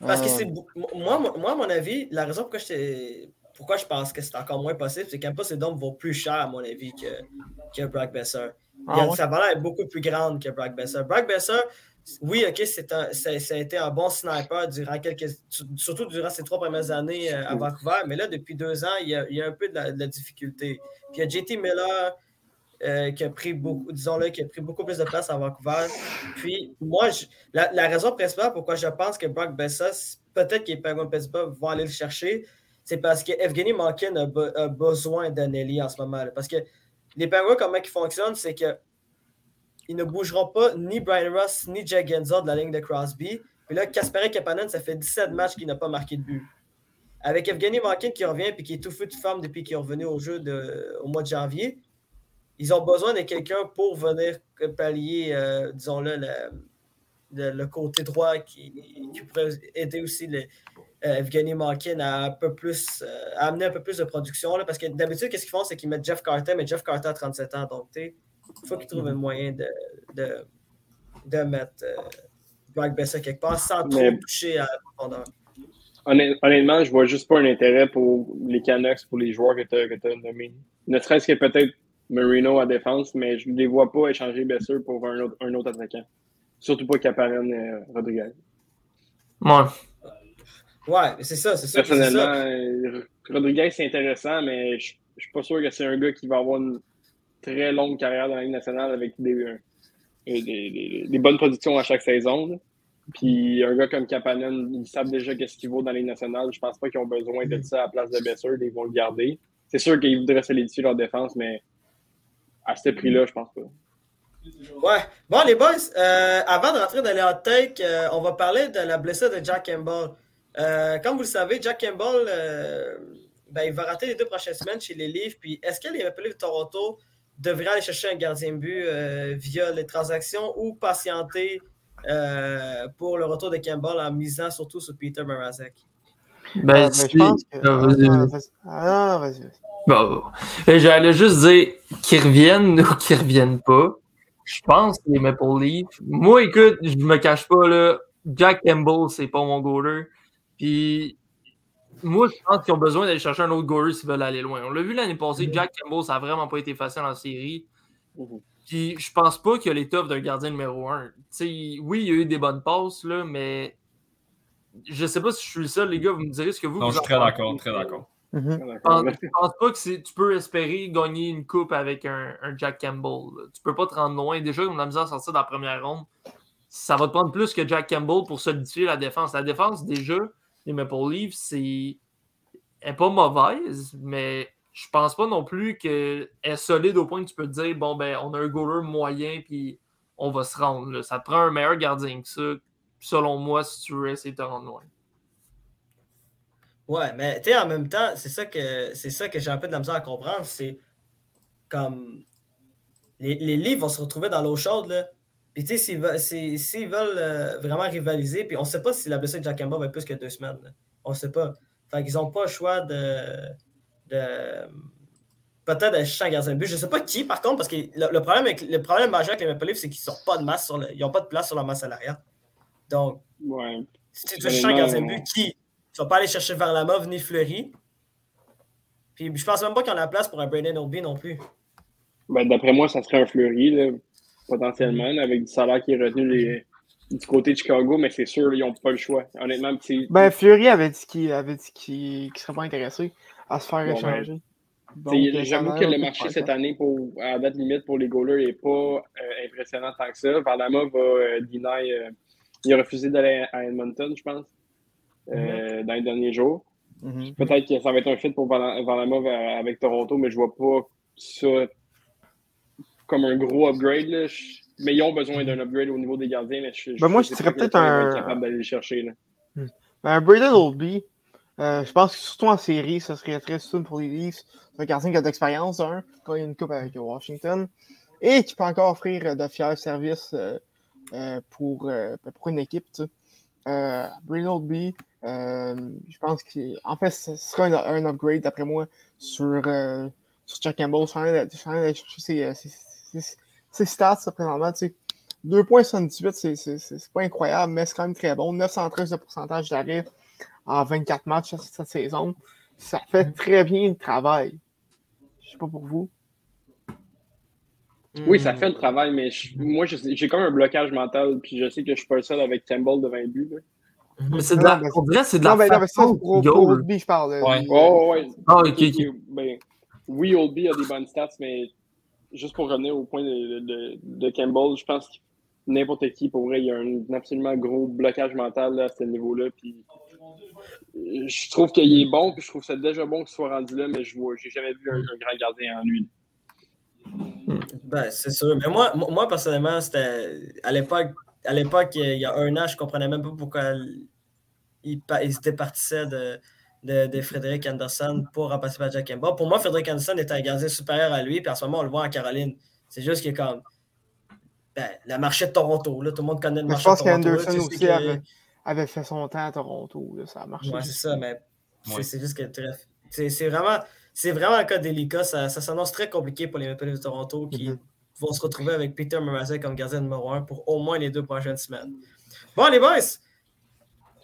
Parce que Euh, c'est. Moi, moi, à mon avis, la raison pourquoi, j'étais- pourquoi je pense que c'est encore moins possible, c'est qu'Ampus Syndrome vaut plus cher, à mon avis, que, que Brock Besser. ah ouais? Sa valeur est beaucoup plus grande que Brock Besser. Brock Besser, oui, OK, c'est un, ça, ça a été un bon sniper durant quelques. Surtout durant ses trois premières années euh, à Vancouver, mais là, depuis deux ans, il y a, il y a un peu de la, de la difficulté. Puis il y a JT Miller. euh, qui a pris beaucoup, disons-le, qui a pris beaucoup plus de place à Vancouver. Puis, moi, je- la, la raison principale pourquoi je pense que Brock Bessas, peut-être que les Penguins Pittsburgh vont aller le chercher, c'est parce que Evgeny Malkin a, be- a besoin ailier en ce moment. là. Parce que les Penguins, comment ils fonctionnent, c'est que ils ne bougeront pas ni Brian Ross ni Jack Genzel de la ligne de Crosby. Puis là, Kasperi Kapanen, ça fait 17 matchs qu'il n'a pas marqué de but. Avec Evgeny Malkin qui revient et qui est tout feu de femme depuis qu'il est revenu au jeu de- au mois de janvier, ils ont besoin de quelqu'un pour venir pallier, euh, disons-le, le, le- côté droit qui, qui pourrait aider aussi euh, Evgeny Malkin à, un peu plus, euh, amener un peu plus de production. là, parce que d'habitude, qu'est-ce qu'ils font, c'est qu'ils mettent Jeff Carter, mais Jeff Carter a 37 ans. Donc, il faut qu'ils trouvent un moyen de, de, de mettre euh, Brock Besser quelque part sans trop Mais- toucher à la profondeur. Honnêt- Honnêtement, je vois juste pas un intérêt pour les Canucks, pour les joueurs que tu as, nommés. Ne serait-ce que peut-être Marino à défense, mais je ne les vois pas échanger Besser pour un autre, un autre attaquant. Surtout pas Capanen euh, Rodriguez. Ouais. Ouais, mais c'est ça, c'est ça. Personnellement, ça. euh, Rodriguez, c'est intéressant, mais je ne suis pas sûr que c'est un gars qui va avoir une très longue carrière dans la Ligue nationale avec des, euh, des, bonnes productions à chaque saison. Puis un gars comme Kapanen, ils savent déjà qu'est-ce qu'il vaut dans la Ligue nationale. Je pense pas qu'ils ont besoin de ça à la place de Besser. Ils vont le garder. C'est sûr qu'ils voudraient solidifier leur défense, mais à ce prix-là, je pense pas. Ouais. Bon, les boys, euh, avant de rentrer dans les hot takes, euh, on va parler de la blessure de Jack Campbell. Euh, comme vous le savez, Jack Campbell, ben, il va rater les deux prochaines semaines chez les Leafs. Puis, est-ce que les Maple Leafs de Toronto devraient aller chercher un gardien de but euh, via les transactions ou patienter euh, pour le retour de Campbell en misant surtout sur Peter Mrazek? Ben, Ah, ben, si- je pense que. Ah, vas-y, Ah, vas-y. Ah, non, vas-y. vas-y. Bon, bon. Et J'allais juste dire qu'ils reviennent ou qu'ils reviennent pas. Je pense que les Maple Leafs. Moi, écoute, je me cache pas, là. Jack Campbell, c'est pas mon goaler. Puis, moi, je pense qu'ils ont besoin d'aller chercher un autre goaler s'ils veulent aller loin. On l'a vu l'année passée, Jack Campbell, ça a vraiment pas été facile en série. Mhm. Puis, je pense pas qu'il y a l'étoffe d'un gardien numéro un. Tu sais, oui, il y a eu des bonnes passes, là, mais je sais pas si je suis le seul, les gars, vous me direz ce que vous. Non, vous je suis très d'accord, très d'accord. Mhm. Pense, là. je pense pas que c'est- tu peux espérer gagner une coupe avec un, un Jack Campbell. là. Tu peux pas te rendre loin. Déjà, on a misère à sortir dans la première ronde. Ça va te prendre plus que Jack Campbell pour solidifier la défense. La défense, déjà, les Maple Leafs, c'est. Est pas mauvaise, mais je pense pas non plus qu'elle est solide au point que tu peux te dire bon, ben, on a un goaler moyen, puis on va se rendre. là. Ça te prend un meilleur gardien que ça, selon moi, si tu veux essayer de te rendre loin. Ouais, mais tu sais, en même temps, c'est ça que c'est ça que j'ai un peu de la misère à comprendre. C'est comme les, les livres vont se retrouver dans l'eau chaude, là. Puis tu sais, s'ils veulent, euh, vraiment rivaliser, puis on sait pas si la blessure de Jack Campbell va être plus que deux semaines. là. On sait pas. Fait qu'ils n'ont pas le choix de. de Peut-être chercher un gardien de but. Je sais pas qui, par contre, parce que le, le problème, avec, le problème majeur avec les Maple Leafs, c'est qu'ils n'ont pas de masse sur le, ils ont pas de place sur leur masse salariale. Donc, Ouais. si tu veux un gardien de but, qui? Tu vas pas aller chercher Varlamov ni Fleury. Puis je pense même pas qu'il y en a la place pour un Brandon Obi non plus. Ben, D'après moi, ça serait un Fleury, là, potentiellement, avec du salaire qui est retenu les- du côté de Chicago, mais c'est sûr, ils n'ont pas le choix. Honnêtement, c'est- Ben, Fleury avait dit qu'il avait dit qu'il serait pas intéressé à se faire Bon, échanger. J'avoue que le marché cette année, pour, à la date limite pour les goalers, n'est pas euh, impressionnant tant que ça. Varlamov va euh, deny, euh, il a refusé d'aller à Edmonton, je pense, euh, dans les derniers jours. Mhm. Peut-être que ça va être un fit pour euh, avec Toronto, mais je vois pas ça comme un gros upgrade. là. Je- Mais ils ont besoin d'un upgrade au niveau des gardiens. Mais je, Ben, moi, je dirais peut-être un- capable d'aller le chercher. Là. Ben, Braden Oldby, euh, je pense que surtout en série, ça serait très utile pour les Leafs. C'est un gardien qui a de l'expérience, un, quand il y a une coupe avec Washington, et qui peut encore offrir euh, de fiers services euh, euh, pour, pour une équipe. Tu sais. euh, Oldby, je pense qu'en fait, ce sera un, un upgrade, d'après moi, sur, sur Jack Campbell. Je suis en train je d'aller chercher ses, ses- ses- stats, ça, présentement. Tu sais. 2,78, c'est- c'est c'est- c'est pas incroyable, mais c'est quand même très bon. 913 de pourcentage d'arrêt en 24 matchs cette- cette saison. Ça fait très bien le travail. Je sais pas pour vous. Oui, Hmm. ça fait le travail, mais je- moi, j'ai comme un blocage mental. Puis je sais que je suis pas le seul avec Campbell devant le but. là. Mais c'est de la, Non, mais- on dirait c'est de la Non, mais, non, mais ça, pour, pour. Oldby, je parle. Ouais. Il- Oh, ouais. Ah, ok. ok. Ben, oui, Oldby a des bonnes stats, mais juste pour revenir au point de, de, de Campbell, je pense que n'importe qui, pour vrai, il y a un, absolument gros blocage mental là, à ce niveau-là. Puis, je trouve qu'il est bon, puis je trouve ça déjà bon qu'il soit rendu là, mais je n'ai jamais vu un, grand gardien en lui. Ben, c'est sûr. Mais moi, moi personnellement, c'était à l'époque, à l'époque, il y a un an, je comprenais même pas pourquoi il, il se départissait de, de, de, Frédéric Anderson pour remplacer par Jack Campbell. Pour moi, Frédéric Anderson était un gardien supérieur à lui, puis en ce moment, on le voit en Caroline. C'est juste qu'il est comme. Ben, le marché de Toronto, là, tout le monde connaît le mais marché de Toronto. Je pense qu'Anderson aussi que... avait, avait, fait son temps à Toronto. Là, ça a marché. Ouais, c'est ça, mais ouais. c'est juste que c'est vraiment, vraiment un cas délicat. Ça, ça s'annonce très compliqué pour les Maple Leafs de Toronto qui mm -hmm. vont se retrouver avec Peter Mrazek comme gardien numéro un pour au moins les deux prochaines semaines. Bon, les boys,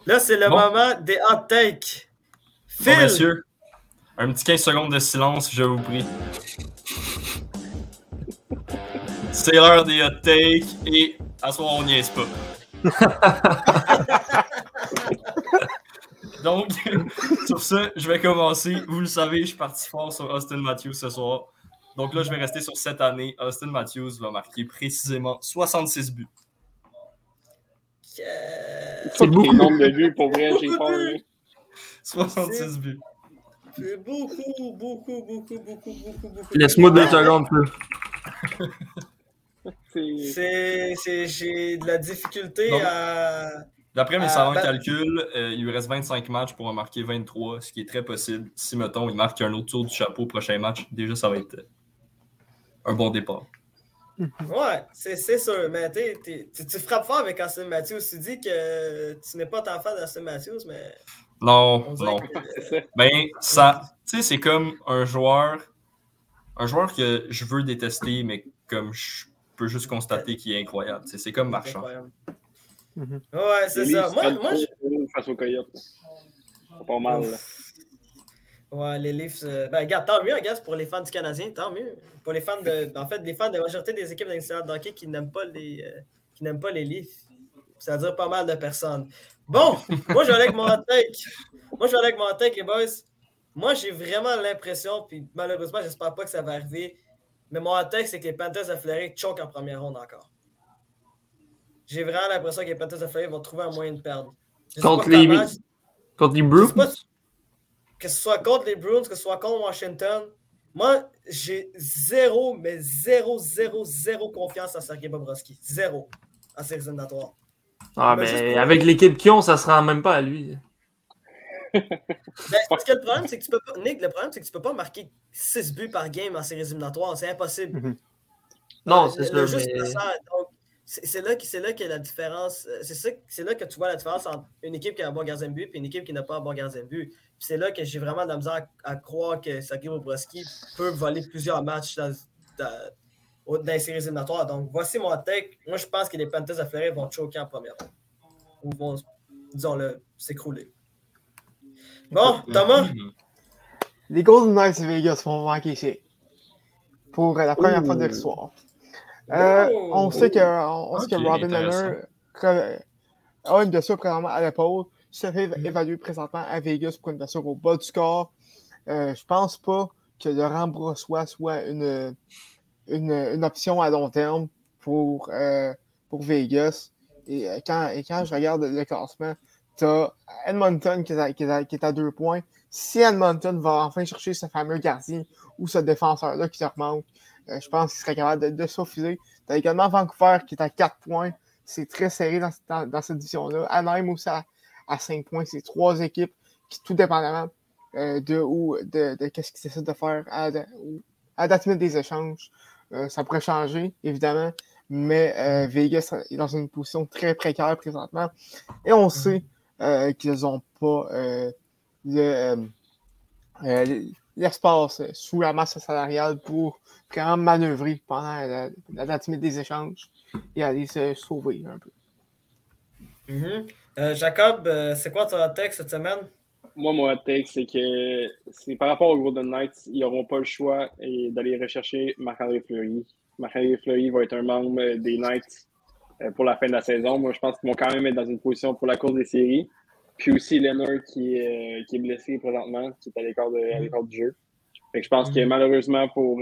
là, c'est le bon. moment des hot takes. Phil. Bon, messieurs, un petit 15 secondes de silence, je vous prie. C'est l'heure des hot takes et à ce moment, on niaise pas. Donc, sur ce, je vais commencer. Vous le savez, je suis parti fort sur Austin Matthews ce soir. Donc là, je vais rester sur cette année. Austin Matthews va marquer précisément 66 buts. Yeah. C'est beaucoup. Nombre de buts, pour vrai, j'ai peur. 66 buts. C'est beaucoup, beaucoup, beaucoup, beaucoup, beaucoup, beaucoup. Laisse-moi deux secondes, plus. C'est. J'ai de la difficulté Donc, à. D'après mes savants calculs, euh, il lui reste 25 matchs pour en marquer 23, ce qui est très possible. Si, mettons, il marque un autre tour du chapeau au prochain match, déjà, ça va être un bon départ. Ouais, c'est sûr. Mais t'es, t'es, tu frappes fort avec Austin Matthews. Tu dis que tu n'es pas tant fan d'Austin Matthews, mais. Non, non. Ben, ça. Tu sais, c'est comme un joueur. Un joueur que je veux détester, mais comme je peux juste constater qu'il est incroyable. T'sais, c'est comme Marchand. Mm -hmm. Ouais, c'est ça. Moi, moi je... face au Coyote. Pas mal. Là. Ouais, les Leafs. Euh... Ben, regarde, tant mieux, regarde, pour les fans du Canadien, tant mieux. Pour les fans de. En fait, les fans de la majorité des équipes d'extérieur de hockey qui n'aiment pas les euh, qui n'aiment pas les Leafs. Ça veut dire pas mal de personnes. Bon, moi je vais aller avec mon take. Moi je vais aller avec mon take, les boys. Moi j'ai vraiment l'impression, puis malheureusement, j'espère pas que ça va arriver. Mais mon take, c'est que les Panthers de Fleury choquent en première ronde encore. J'ai vraiment l'impression que les Panthers de Fleury vont trouver un moyen de perdre. Contre les, match, contre les Bruins? Que ce soit contre les Bruins, que ce soit contre Washington, moi, j'ai zéro, mais zéro, zéro, zéro confiance en Sergei Bobrovski. Zéro en séries éliminatoires. Ah, mais ben, avec l'équipe qu'ils ont, ça se rend même pas à lui. ben, parce que le problème, c'est que tu peux pas. Nick, le problème, c'est que tu peux pas marquer 6 buts par game en séries éliminatoires. C'est impossible. Mm -hmm. Non, c'est sûr. Juste mais... ça, c'est là, là que la différence. C'est là que tu vois la différence entre une équipe qui a un bon gardien de but et une équipe qui n'a pas un bon gardien de but. C'est là que j'ai vraiment de la misère à, à croire que Sergei Bobrovski peut voler plusieurs matchs dans, dans, dans les séries éliminatoires. Donc, voici mon take. Moi, je pense que les Panthers de Fleury vont choquer en première ronde. Ou vont, disons-le, s'écrouler. Bon, Thomas? Les Golden Knights de Vegas vont manquer ici. Pour la première fois de l'histoire. Euh. On sait que, on sait okay, que Robin Leonard a une blessure présentement à l'épaule. Se fait mm. évaluer présentement à Vegas pour une blessure au bas du corps. Euh, je pense pas que Laurent Brossois soit une, une, option à long terme pour, euh, pour Vegas. Et quand, et quand je regarde le classement, tu as Edmonton qui est, à, qui, est qui est, à, deux points. Si Edmonton va enfin chercher ce fameux gardien ou ce défenseur-là qui leur manque, euh, je pense qu'il serait capable de, de. Tu as également Vancouver qui est à 4 points. C'est très serré dans, dans, cette division-là. Anaheim aussi à, à 5 points. C'est trois équipes qui, tout dépendamment euh, de de, de qu'est-ce qu'ils essaient de faire à, à des échanges, euh, ça pourrait changer, évidemment. Mais euh, Vegas est dans une position très précaire présentement. Et on sait euh, qu'ils n'ont pas le, l'espace sous la masse salariale pour vraiment manœuvrer pendant la, la date des échanges et aller se sauver un peu. Mm -hmm. euh, Jacob, euh, c'est quoi ton texte cette semaine? Moi, mon texte, c'est que c'est par rapport aux Golden Knights, ils n'auront pas le choix d'aller rechercher Marc-André Fleury. Marc-André Fleury va être un membre des Knights euh, pour la fin de la saison. Moi, je pense qu'ils vont quand même être dans une position pour la course des séries. Puis aussi Leonard qui est, qui est blessé présentement, qui est à l'écart, de, à l'écart du jeu. Fait que je pense mm -hmm. que malheureusement pour,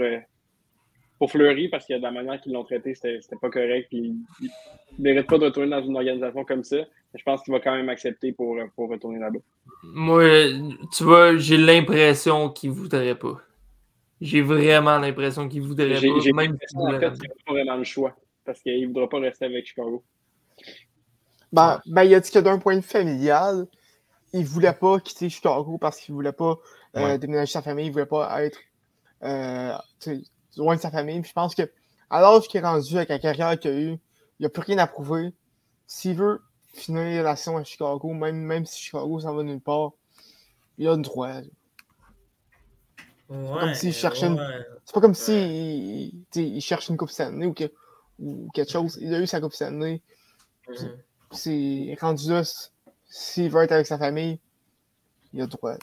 pour Fleury, parce que de la manière qu'ils l'ont traité, c'était c'était pas correct. Puis il ne mérite pas de retourner dans une organisation comme ça. Je pense qu'il va quand même accepter pour, pour retourner là-bas. Moi, tu vois, j'ai l'impression qu'il voudrait pas. J'ai vraiment l'impression qu'il voudrait J'ai pas. j'ai Même l'impression, s'il en fait, qu'il n'a pas vraiment le choix. Parce qu'il ne voudra pas rester avec Chicago. Ben, ben, il a dit que d'un point de vue familial, il voulait pas quitter Chicago parce qu'il voulait pas euh, Ouais. déménager sa famille, il voulait pas être euh, loin de sa famille. Puis je pense que à l'âge qu'il est rendu avec la carrière qu'il a eue, il n'a plus rien à prouver. S'il veut finir à Chicago, même, même si Chicago s'en va nulle part, il a le droit. Ouais, comme s'il cherchait une-. C'est pas comme si il, cherche une coupe Stanley ou, que- ou quelque chose. Il a eu sa coupe Stanley. Mhm. C'est rendu là. S'il veut être avec sa famille, il a le droit.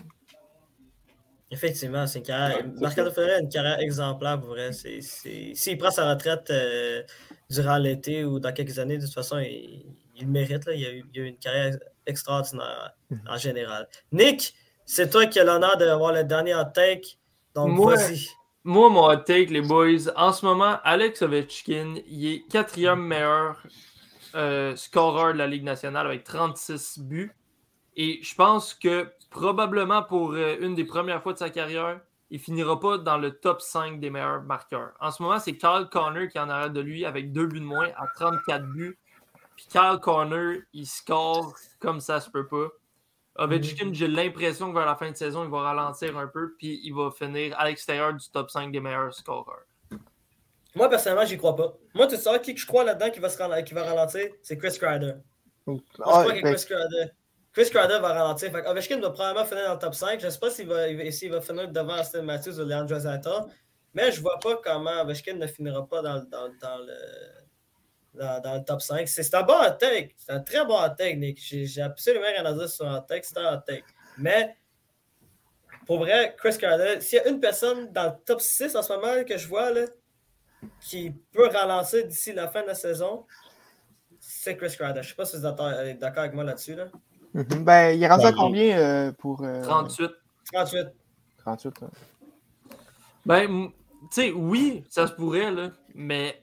Effectivement, c'est une carrière. C'est Marc-André. Fleury a une carrière exemplaire pour vrai. C'est- c'est- S'il prend sa retraite euh, durant l'été ou dans quelques années, de toute façon, il, il le mérite. Là. Il, a eu, il a eu une carrière extraordinaire en général. Nick, c'est toi qui as l'honneur d'avoir le dernier hot take. Donc, Moi- vas-y. Moi, mon hot take, les boys, en ce moment, Alex Ovechkin, il est quatrième meilleur euh, scoreur de la Ligue nationale avec 36 buts. Et je pense que probablement pour euh, une des premières fois de sa carrière, il finira pas dans le top 5 des meilleurs marqueurs. En ce moment, c'est Kyle Connor qui en arrière de lui avec deux buts de moins à 34 buts. Puis Kyle Connor, il score comme ça se peut pas. Ovechkin, j'ai l'impression que vers la fin de saison, il va ralentir un peu, puis il va finir à l'extérieur du top 5 des meilleurs scoreurs. Moi, personnellement, j'y crois pas. Moi, tu sais qui que je crois là-dedans qui va, se rala- qui va ralentir, c'est Chris Kreider. Moi, je Ah, crois que ben, Chris Kreider, Chris Kreider va ralentir. Fait Ovechkin va probablement finir dans le top 5. Je ne sais pas s'il va, il va- s'il va finir devant Austin Matthews ou Leandro Zata, mais je ne vois pas comment Ovechkin ne finira pas dans, dans, dans le, dans, dans le top 5. C'est un bon hot take. C'est un très bon hot take, Nick. J'ai absolument rien à dire sur un hot take. C'est un hot take. Mais pour vrai, Chris Kreider, s'il y a une personne dans le top 6 en ce moment que je vois là, qui peut ralentir d'ici la fin de la saison, c'est Chris Kreider. Je ne sais pas si vous êtes d'accord avec moi là-dessus. Là. mhm. ben, il est rendu à Ouais, combien euh, pour. euh, 38. 38. 38. hein. Ben, tu sais, oui, ça se pourrait, là, mais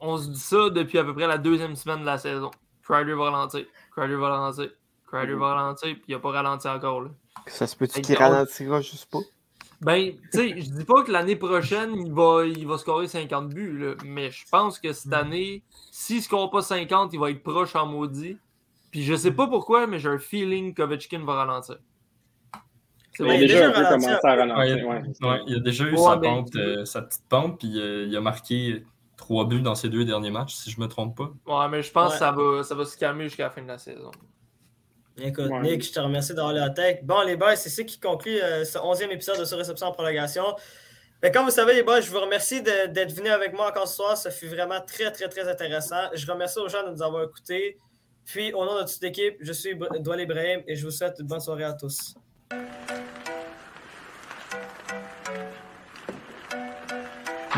on se dit ça depuis à peu près la deuxième semaine de la saison. Crider va ralentir, Crider va ralentir, Crider va ralentir, puis il n'a pas ralenti encore, là. Ça se peut-tu qu'il ralentira juste pas? Ben, tu sais, je dis pas que l'année prochaine, il va, il va scorer 50 buts, là, mais je pense que cette année, s'il ne score pas 50, il va être proche en maudit. Puis je sais pas pourquoi, mais j'ai un feeling qu'Ovechkin va ralentir. Il a il a déjà déjà un peu ralenti commencé un à peu. Ouais, ralentir. il, a, ouais, c'est ouais, ça. il a déjà eu Ouais, sa, mais- pente, euh, sa petite pente, puis euh, il a marqué trois buts dans ses deux derniers matchs, si je me trompe pas. Ouais, mais je pense Ouais. que ça va, ça va se calmer jusqu'à la fin de la saison. Écoute, Ouais. Nick, je te remercie d'avoir hot take. Bon, les boys, c'est ça qui conclut euh, ce 11e épisode de Surréception en prolongation. Mais comme vous savez, les boys, je vous remercie de- d'être venus avec moi encore ce soir. Ça fut vraiment très, très, très intéressant. Je remercie aux gens de nous avoir écoutés. Puis, au nom de toute l'équipe, je suis Doual Ibrahim et je vous souhaite une bonne soirée à tous.